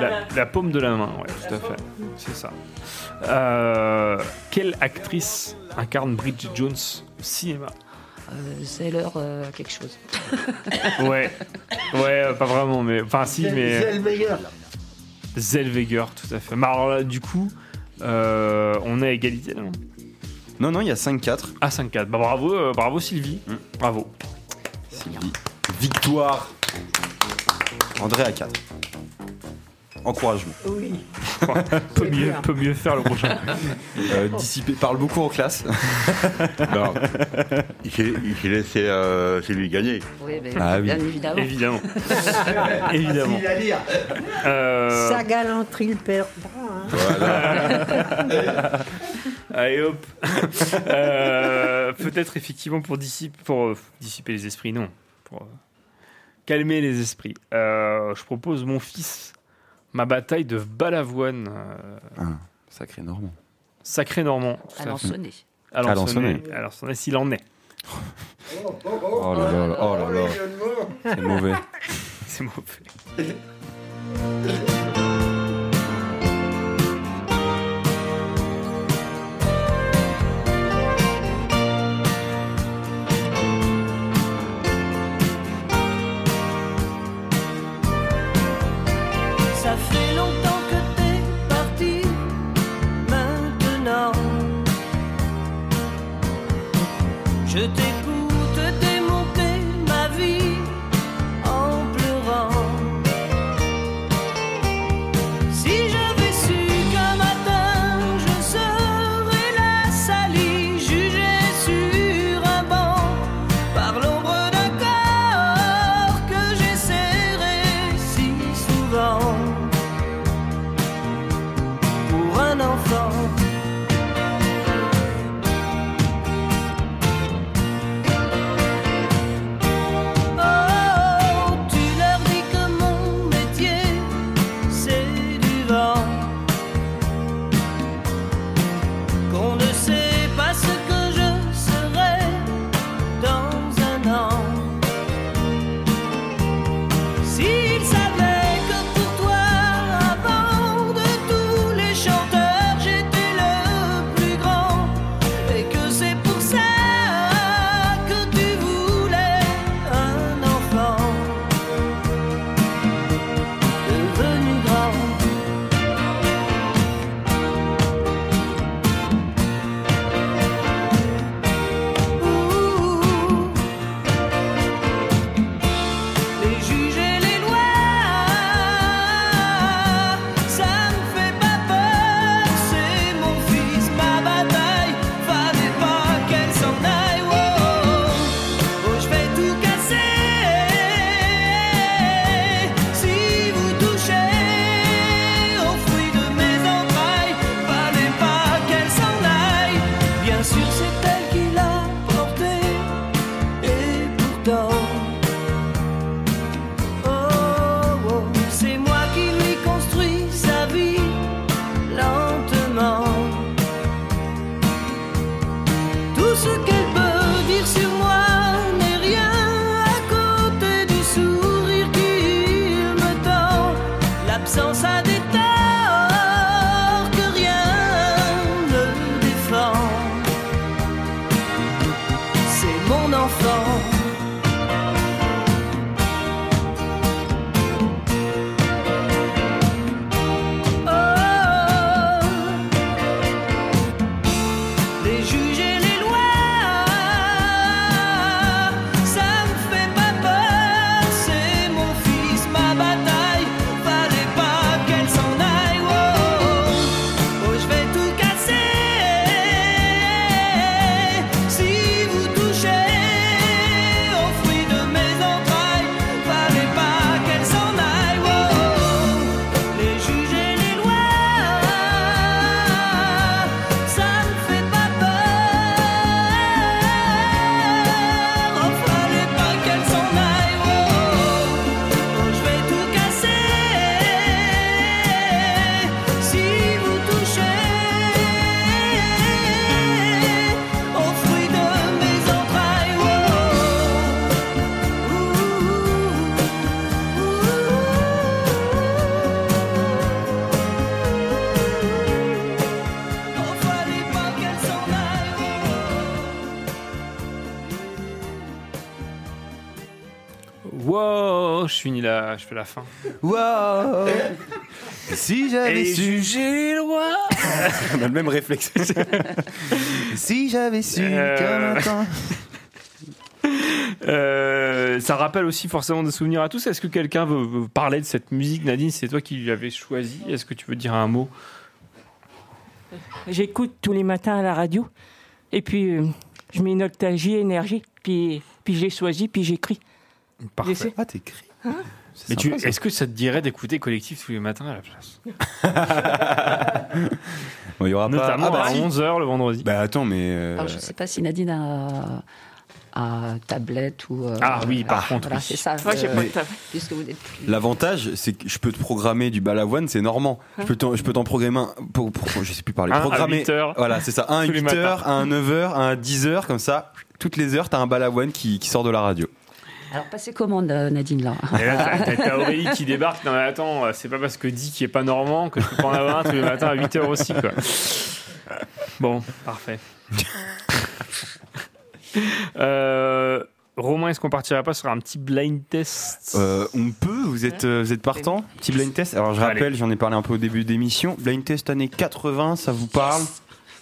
la, la paume de la main, ouais, tout à fait. C'est ça. Euh, quelle actrice incarne Bridget Jones au cinéma Euh, Zeller, euh, quelque chose. Ouais, ouais, euh, pas vraiment, mais enfin si, mais Zellweger. Zellweger, tout à fait. Mais alors là, du coup, euh, on est à égalité là, non? Non, non, il y a 5-4. Ah 5-4. Bah bravo, euh, bravo Sylvie. Bravo. Sylvie. Victoire. André à 4. Encouragement. Oui. peut mieux, peut mieux faire le prochain. Euh, dissipé, parle beaucoup en classe. Non. J'ai j'ai laissé euh, celui gagner. Oui, mais Ah oui. bien évidemment. Évidemment. Évidemment. Facile à lire. Euh, Sa galanterie le perdra. hein. Allez hop. Euh, Peut-être effectivement pour, dissip- pour euh, dissiper les esprits, non. Pour euh, calmer les esprits. Euh, je propose mon fils, ma bataille de Balavoine. euh, Ah, sacré Normand. sacré Normand. tout À fait. À Lansonnet, s'il en est. Oh là là, là, oh là là. C'est mauvais. C'est mauvais. fais la fin. Wow Si j'avais Et su. jugé le. On a le même réflexe. si j'avais su Euh. qu'un matin. Euh, ça rappelle aussi forcément des souvenirs à tous. Est-ce que quelqu'un veut, veut parler de cette musique, Nadine? C'est toi qui l'avais choisi. Est-ce que tu veux dire un mot? J'écoute tous les matins à la radio. Et puis, euh, je mets une octagie énergie. Puis, puis je l'ai choisi, puis j'écris. Parfait. J'essaie. Ah, t'écris. Mais sympa, est-ce que ça te dirait d'écouter Collectif tous les matins à la place Bon, il y aura Notamment pas. Ah, bah, à si. 11h le vendredi. Bah attends, mais. euh, Alors, je ne sais pas si Nadine a, a tablette ou. euh, Ah oui, par contre, Voilà, oui. c'est ça. Moi, j'ai euh, pas de. Puisque vous êtes plus. L'avantage, c'est que je peux te programmer du balavoine, c'est normand. Je peux t'en, je peux t'en programmer un, pour, pour- je sais plus parler. Un à programmer. 8 heures. Voilà, c'est ça. Un à Tous les 8 matins. heures, un à 9 heures, un à 10 heures, comme ça. Toutes les heures, t'as un balavoine qui, qui sort de la radio. Alors, passez commande, euh, Nadine, là. Et là, t'as- Aurélie qui débarque. Non, mais attends, c'est pas parce que dit qui est pas normand que je peux pas en avoir un tous les matins à 8h aussi, quoi. Bon, parfait. Euh, Romain, est-ce qu'on partirait pas sur un petit blind test? Euh, on peut, vous êtes, euh, vous êtes partant? Petit blind test? Alors je rappelle, j'en ai parlé un peu au début d'émission. Blind test années 80, ça vous parle?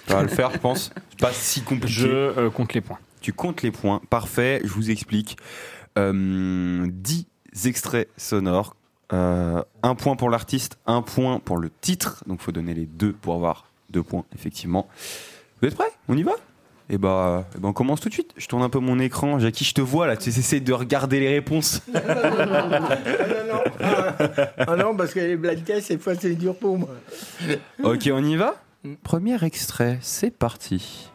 Ça va le faire, je pense. C'est pas si compliqué. Je euh, compte les points. Tu comptes les points. Parfait, je vous explique. Euh, 10 extraits sonores. Euh, un point pour l'artiste, un point pour le titre. Donc faut donner les deux pour avoir deux points, effectivement. Vous êtes prêts? On y va? Et bah, eh ben, on commence tout de suite. Je tourne un peu mon écran. Jackie, je te vois là. Tu essaies de regarder les réponses. Ah non, parce que les blind tests, des fois, c'est dur pour moi. ok, on y va? Premier extrait, c'est parti.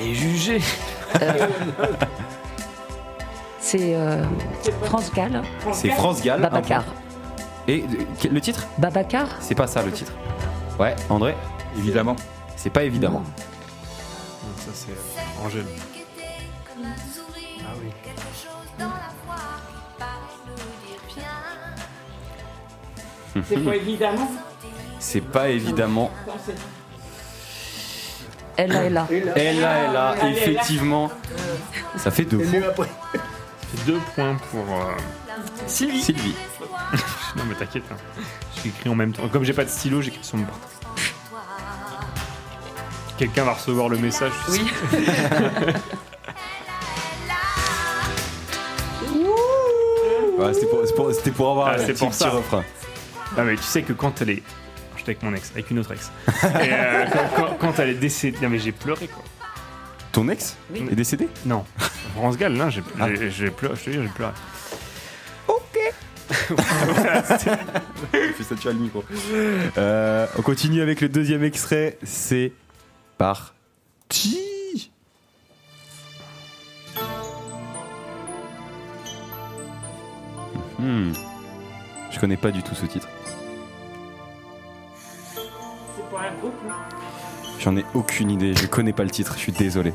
Et jugé C'est euh, France Gall. C'est France Gall. Babacar. Et euh, le titre? Babacar? C'est pas ça le titre. Ouais, André? Évidemment. C'est pas évidemment. Ça, c'est euh, Angèle. Ah oui. C'est pas évidemment. C'est pas évidemment. Elle là, elle là. Elle là, elle là, Elle est là. effectivement. Ça fait deux points. Deux points pour euh, Sylvie. Sylvie. non, mais t'inquiète. hein. J'ai écrit en même temps. Comme j'ai pas de stylo, j'écris sur mon portable. Quelqu'un va recevoir le message. sais. Ouais, c'était pour, pour- c'était pour avoir Ah, un c'est petit, pour petit refrain. Ah, mais tu sais que quand elle est. J'étais avec mon ex, avec une autre ex. Et, euh, quand, quand- quand elle est décédée. Non, mais j'ai pleuré quoi. Ton ex Oui. est décédé Non. France Gall, non, j'ai Ah. j'ai- j'ai pleuré. Je te dis, j'ai pleuré. Fais ça, tu as le micro. Euh, on continue avec le deuxième extrait. C'est parti. Hmm. Je connais pas du tout ce titre. J'en ai aucune idée. Je connais pas le titre. Je suis désolé.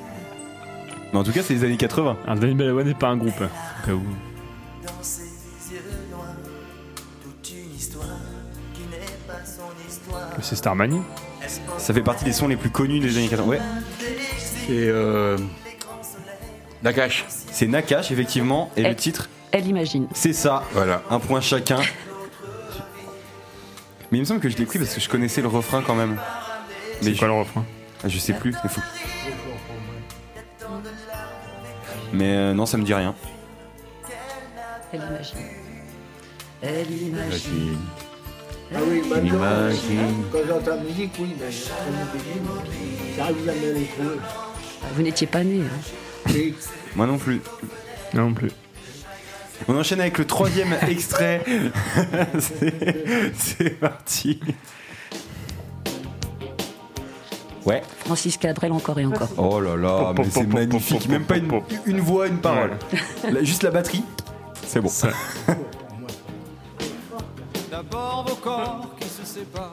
Mais en tout cas, c'est les années 80. Un Danny Balavoine n'est pas un groupe. hein, au cas où. Dans ses yeux noirs, toute une histoire qui n'est pas son histoire. C'est Starmania. Ça fait partie des sons les plus connus des années 80. Ouais. C'est euh, Nakash. C'est Nakash, effectivement. Et Eh. le titre, Elle imagine. c'est ça. Voilà. Un point chacun. Mais il me semble que je l'ai pris parce que je connaissais le refrain quand même. Mais C'est je, quoi le refrain ah, je sais plus. il faut- Mais euh, non, ça me dit rien. Elle imagine. Elle imagine. Ah oui, maintenant, Imagine. quand j'entends la musique, oui, mais j'arrive jamais à les trouver. Vous n'étiez pas né. hein. Moi non plus. Non, non plus. On enchaîne avec le troisième extrait. C'est- parti. Ouais. Francis Cabrel encore et encore. Oh là là, mais c'est magnifique. Même pas une, une voix, une parole. La- juste la batterie. C'est bon. D'abord vos corps qui se séparent,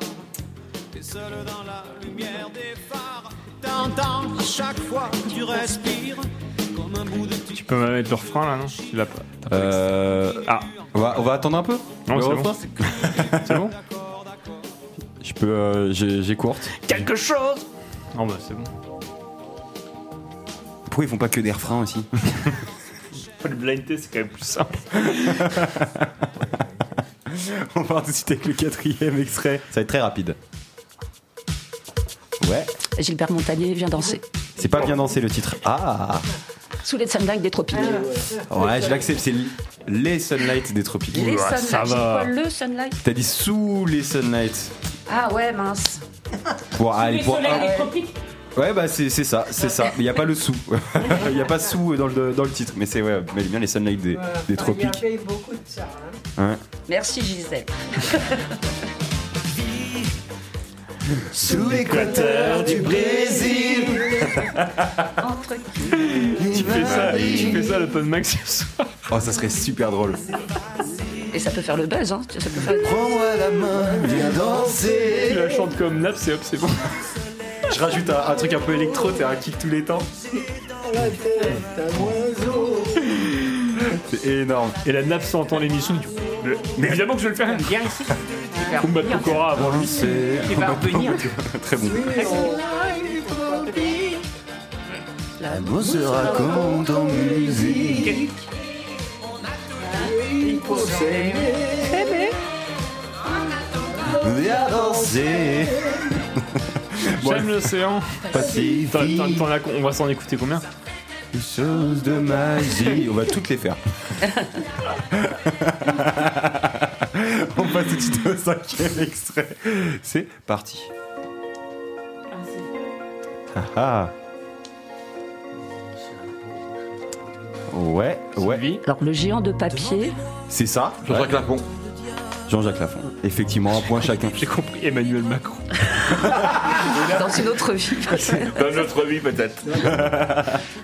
t'es seul dans la lumière des phares. T'entends chaque fois que tu respires, Tu peux me mettre le refrain là, non Tu l'as pas. t'as pas Euh, Ah. on, va, on va attendre un peu. Non, Le c'est refrain bon. C'est bon Je peux. euh, j'ai j'ai courte. Quelque chose Non, bah c'est bon. Pourquoi ils font pas que des refrains aussi blind test, c'est quand même plus simple. On part tout de suite avec le quatrième extrait. Ça va être très rapide. Ouais. Gilbert Montagnier vient danser. C'est pas bien dansé le titre. Ah Sous les sunlight des tropiques. Ouais, je l'accepte, c'est les Sunlight des tropiques. Les sunlight. J'ai dit quoi, le sunlight? T'as dit sous les Sunlight. Ah ouais, mince. Pour, aller les pour soleils un- des tropiques? Ouais, bah c'est c'est ça, c'est ça. Il n'y a pas le sous. Il n'y a pas sous dans le, dans le titre. Mais c'est ouais, mais bien les Sunlight des, des tropiques. Il y beaucoup de ça. hein. Ouais. Merci Gisèle. Sous l'équateur du Brésil. Entre Tu fais ça, tu fais ça à l'open max ce soir. Oh, ça serait super drôle. Et ça peut faire le buzz, hein. Ça peut faire... Prends-moi la main, viens danser. Tu la chantes comme Naps et hop, c'est bon. Je rajoute un, un truc un peu électro, t'es un kick tous les temps. C'est énorme. Et la Naps entend l'émission. Mais- évidemment que je vais le faire. Viens ici. Revenir. Kokora avant lui. Tu vas revenir. très bon. L'amour se raconte en musique. Il faut s'aimer. Viens danser. J'aime l'océan. Pacifique. On va s'en écouter combien Une chose de magie. On va toutes les faire. On passe tout de suite au cinquième extrait. C'est parti. Ah ah. Ouais, ouais. Alors le géant de papier. C'est ça. Jean-Jacques Lafont. Jean-Jacques Lafont. Effectivement, un point chacun. J'ai compris Emmanuel Macron. Dans une autre vie. Dans notre vie, peut-être.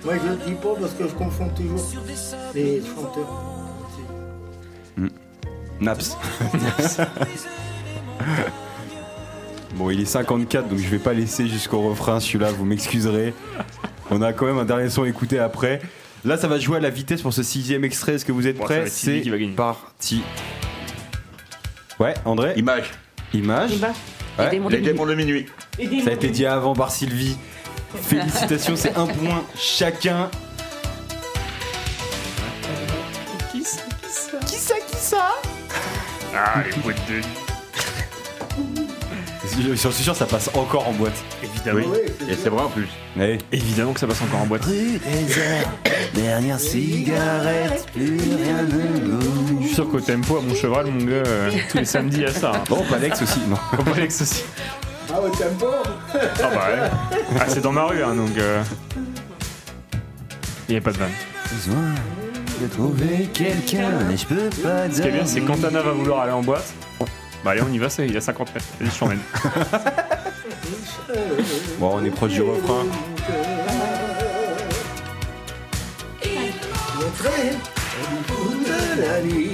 Moi, je le dis pas parce que je confonds toujours les chanteurs. Naps. bon, il est 54, donc je vais pas laisser jusqu'au refrain celui-là, vous m'excuserez. On a quand même un dernier son à écouter après. Là, ça va jouer à la vitesse pour ce sixième extrait. Est-ce que vous êtes Bon, ça va prêts être Sylvie C'est qui va gagner. parti. Ouais, André Image. Image. Les Ouais. démons Les de démons de minuit. Ça a été dit avant par Sylvie. Félicitations, c'est un point chacun. Qui ça Qui ça Qui ça, qui ça? Ah, les boîtes de nuit. Je suis sûr, ça passe encore en boîte. Évidemment. Et c'est vrai en plus. Ouais. Évidemment que ça passe encore en boîte. Rue des airs, dernière cigarette, plus rien ne. Je suis sûr qu'au tempo, à mon cheval, mon gars, euh, tous les samedis, il y a ça. Hein. Bon, Alex aussi, non. Au Alex aussi. Ah, au tempo Ah bah ouais. Ah, c'est dans ma rue, hein, donc. euh, Il n'y a pas de vanne. Besoin de trouver quelqu'un, mais je peux pas Ce qui est bien, c'est que quand Anna va vouloir aller en boîte, bah allez, on y va, c'est- il y a 50 mètres. Vas-y, je t'emmène. Bon, on est proche du refrain.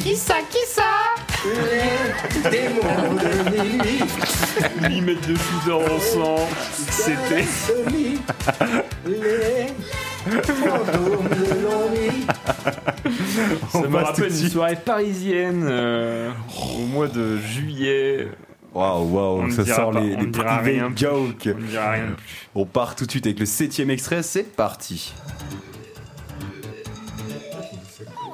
Qui ça, qui ça? Millimètres de shooter ensemble, c'était. Ça On me passe tout rappelle de une soirée parisienne euh, au mois de juillet. Waouh, waouh, ça sort pas, les, les privés jokes. On ne dira rien de plus. On part tout de suite avec le septième extrait, c'est parti.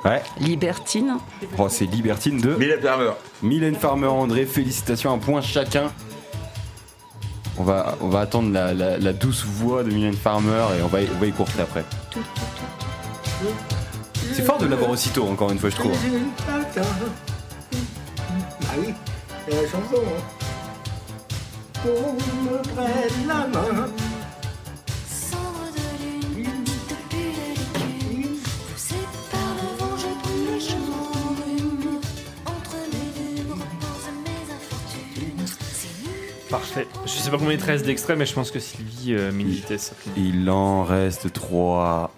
Ouais, Libertine. oh, c'est Libertine de Mylène Farmer. Mylène Farmer André, félicitations, un point chacun. On va, on va attendre la, la- la douce voix de Mylène Farmer et on va, on va écourter après. C'est fort de l'avoir aussitôt, encore une fois, je trouve. Ah oui, c'est la chanson. Hein. Qu'on me prenne la main. Parfait. Je sais pas combien il te reste d'extraits, mais je pense que Sylvie euh, met une vitesse. Il en reste 3.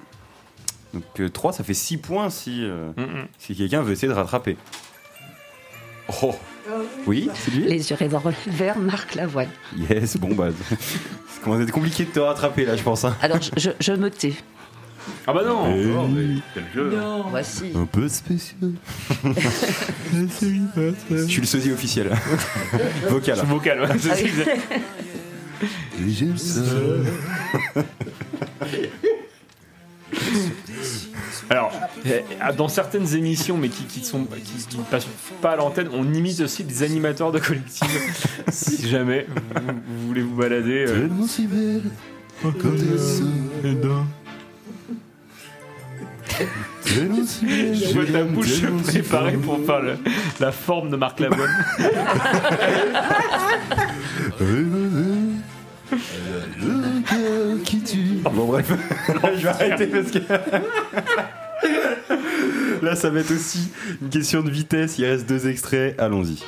Donc 3, ça fait 6 points si, euh, Mm, mm. si quelqu'un veut essayer de rattraper. Oh Oui, lui Les yeux revolver Marc Lavoine. Yes, bon bah. Ça commence à être compliqué de te rattraper là, je pense. hein. Alors je, je- je me tais. Ah bah non Eh Oh, mais quel jeu. Non. Voici. Un peu spécial. je suis le sosie officiel. Vocal. Je suis vocal, ouais, c'est Ah. Et j'aime ça. Alors, euh, dans certaines émissions, mais qui, qui sont qui, qui ne passent pas à l'antenne, on imite aussi des animateurs de collective. si jamais vous, vous voulez vous balader. euh, Je vois ta bouche se préparer pour faire le- la forme de Marc Lavoine. Qui tu Bon bref, je vais arrêter parce que là ça va être aussi une question de vitesse. Il reste deux extraits. Allons-y.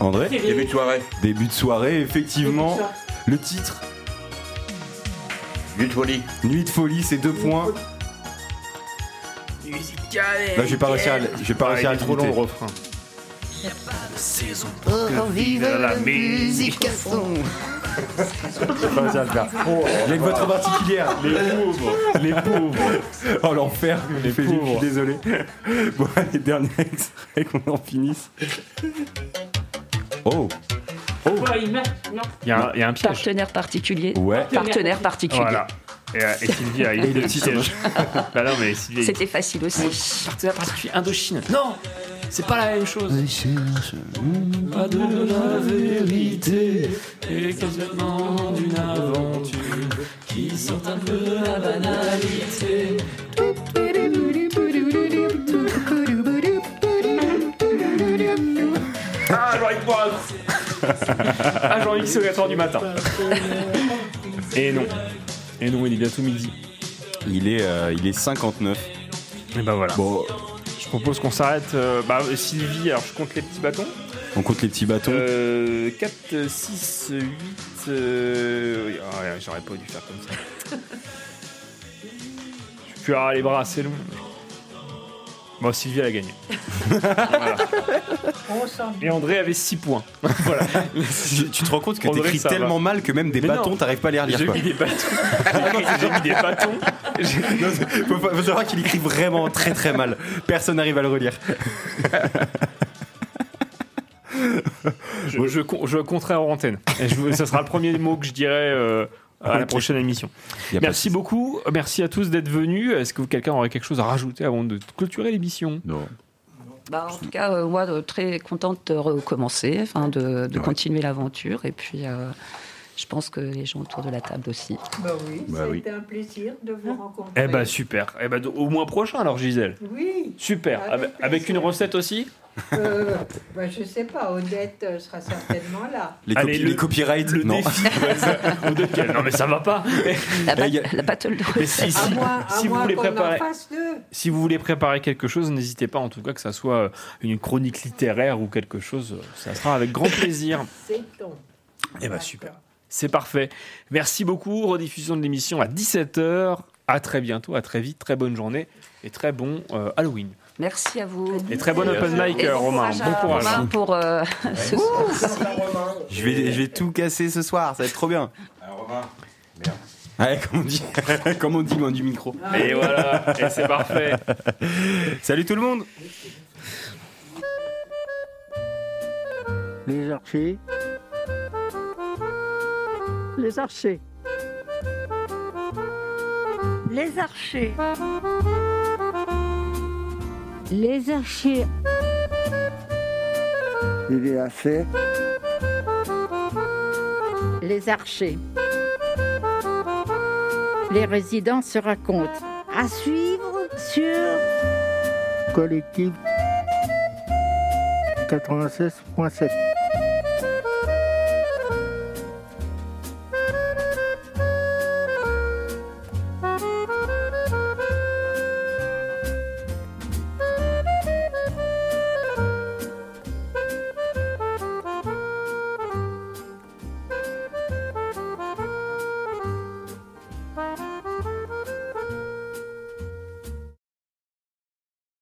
André Début de soirée. Début de soirée, effectivement. Le titre Nuit de folie. Nuit de folie, c'est deux points. Là, je vais pas réussir à, le- je vais pas à trop long le refrain. Pour vivre la musique à fond. Je vais pas réussir à le faire. J'ai une votre particulière. Les pauvres, les pauvres. Oh l'enfer, Les les fait, je suis pauvres. désolé. Bon, allez, dernier extrait qu'on en finisse. Oh Ouais, il met- non. Il y, a un- il y a un piège. Partenaire particulier. Ouais. Partenaire particulier. Voilà. Et, euh, et Sylvie a eu le titre. piège. bah non, mais Sylvie. C'était facile aussi. Partenaire particulier Indochine. Non C'est pas la même chose. Pas de la vérité et quasiment d'une aventure qui sort un peu de la banalité. Ah, Jean-Yves Ah, Jean-Yves, c'est 4h du matin. Et non. Et non, il est bientôt midi. Il est, euh, il est 59. Et bah voilà. Bon, Je propose qu'on s'arrête. euh, bah, Sylvie, alors je compte les petits bâtons. on compte les petits bâtons. Euh, 4, 6, 8. Euh... oui, ah ouais, J'aurais pas dû faire comme ça. Je suis avoir les bras assez longs. Bon, Sylvie, elle a gagné. Voilà. On s'en Et André avait 6 points. voilà. Tu, tu te rends compte que André, t'écris ça tellement mal que même des Mais bâtons, t'arrives pas à les relire. J'ai quoi. mis des bâtons. J'ai mis des bâtons. J'ai- Non, c'est- faut, faut savoir qu'il écrit vraiment très très mal. Personne n'arrive à le relire. Je, je, con- je en antenne. Et je- ça sera le premier mot que je dirai euh, à la prochaine émission. Merci beaucoup. Merci à tous d'être venus. Est-ce que quelqu'un aurait quelque chose à rajouter avant de clôturer l'émission? Non. Bah, en tout cas, euh, moi, euh, très contente de recommencer, enfin, de, de Ouais. continuer l'aventure. Et puis, euh, je pense que les gens autour de la table aussi. Bah oui, Bah ça a oui. été un plaisir de vous rencontrer. Eh ben super. Eh ben au mois prochain alors Gisèle. Oui. Super. Avec une recette aussi? Euh, bah, je sais pas, Odette euh, sera certainement là. Les, Allez, copi- le- les copyrights, Le non. défi. Non mais ça va pas. La, bat- y a- la battle de Mais si, À si, moins, à si vous moins voulez préparer, fasse deux. si vous voulez préparer quelque chose, n'hésitez pas en tout cas que ça soit euh, une chronique littéraire ou quelque chose. euh, Ça sera avec grand plaisir. C'est-on. Eh ben super. C'est parfait. Merci beaucoup. Rediffusion de l'émission à 17h. À très bientôt, à très vite. Très bonne journée et très bon euh, Halloween. Merci à vous. Et très bon open mic, Romain. Bon courage. Romain pour euh, ce soir. Je vais, je vais tout casser ce soir, ça va être trop bien. Ouais, comme on dit, comme on dit loin du micro. Et voilà, et c'est parfait. Salut tout le monde. Les archers, Les archers. Les archers. Les archers. Il est assez. Les archers. Les résidents se racontent. À suivre sur collectif 96.7.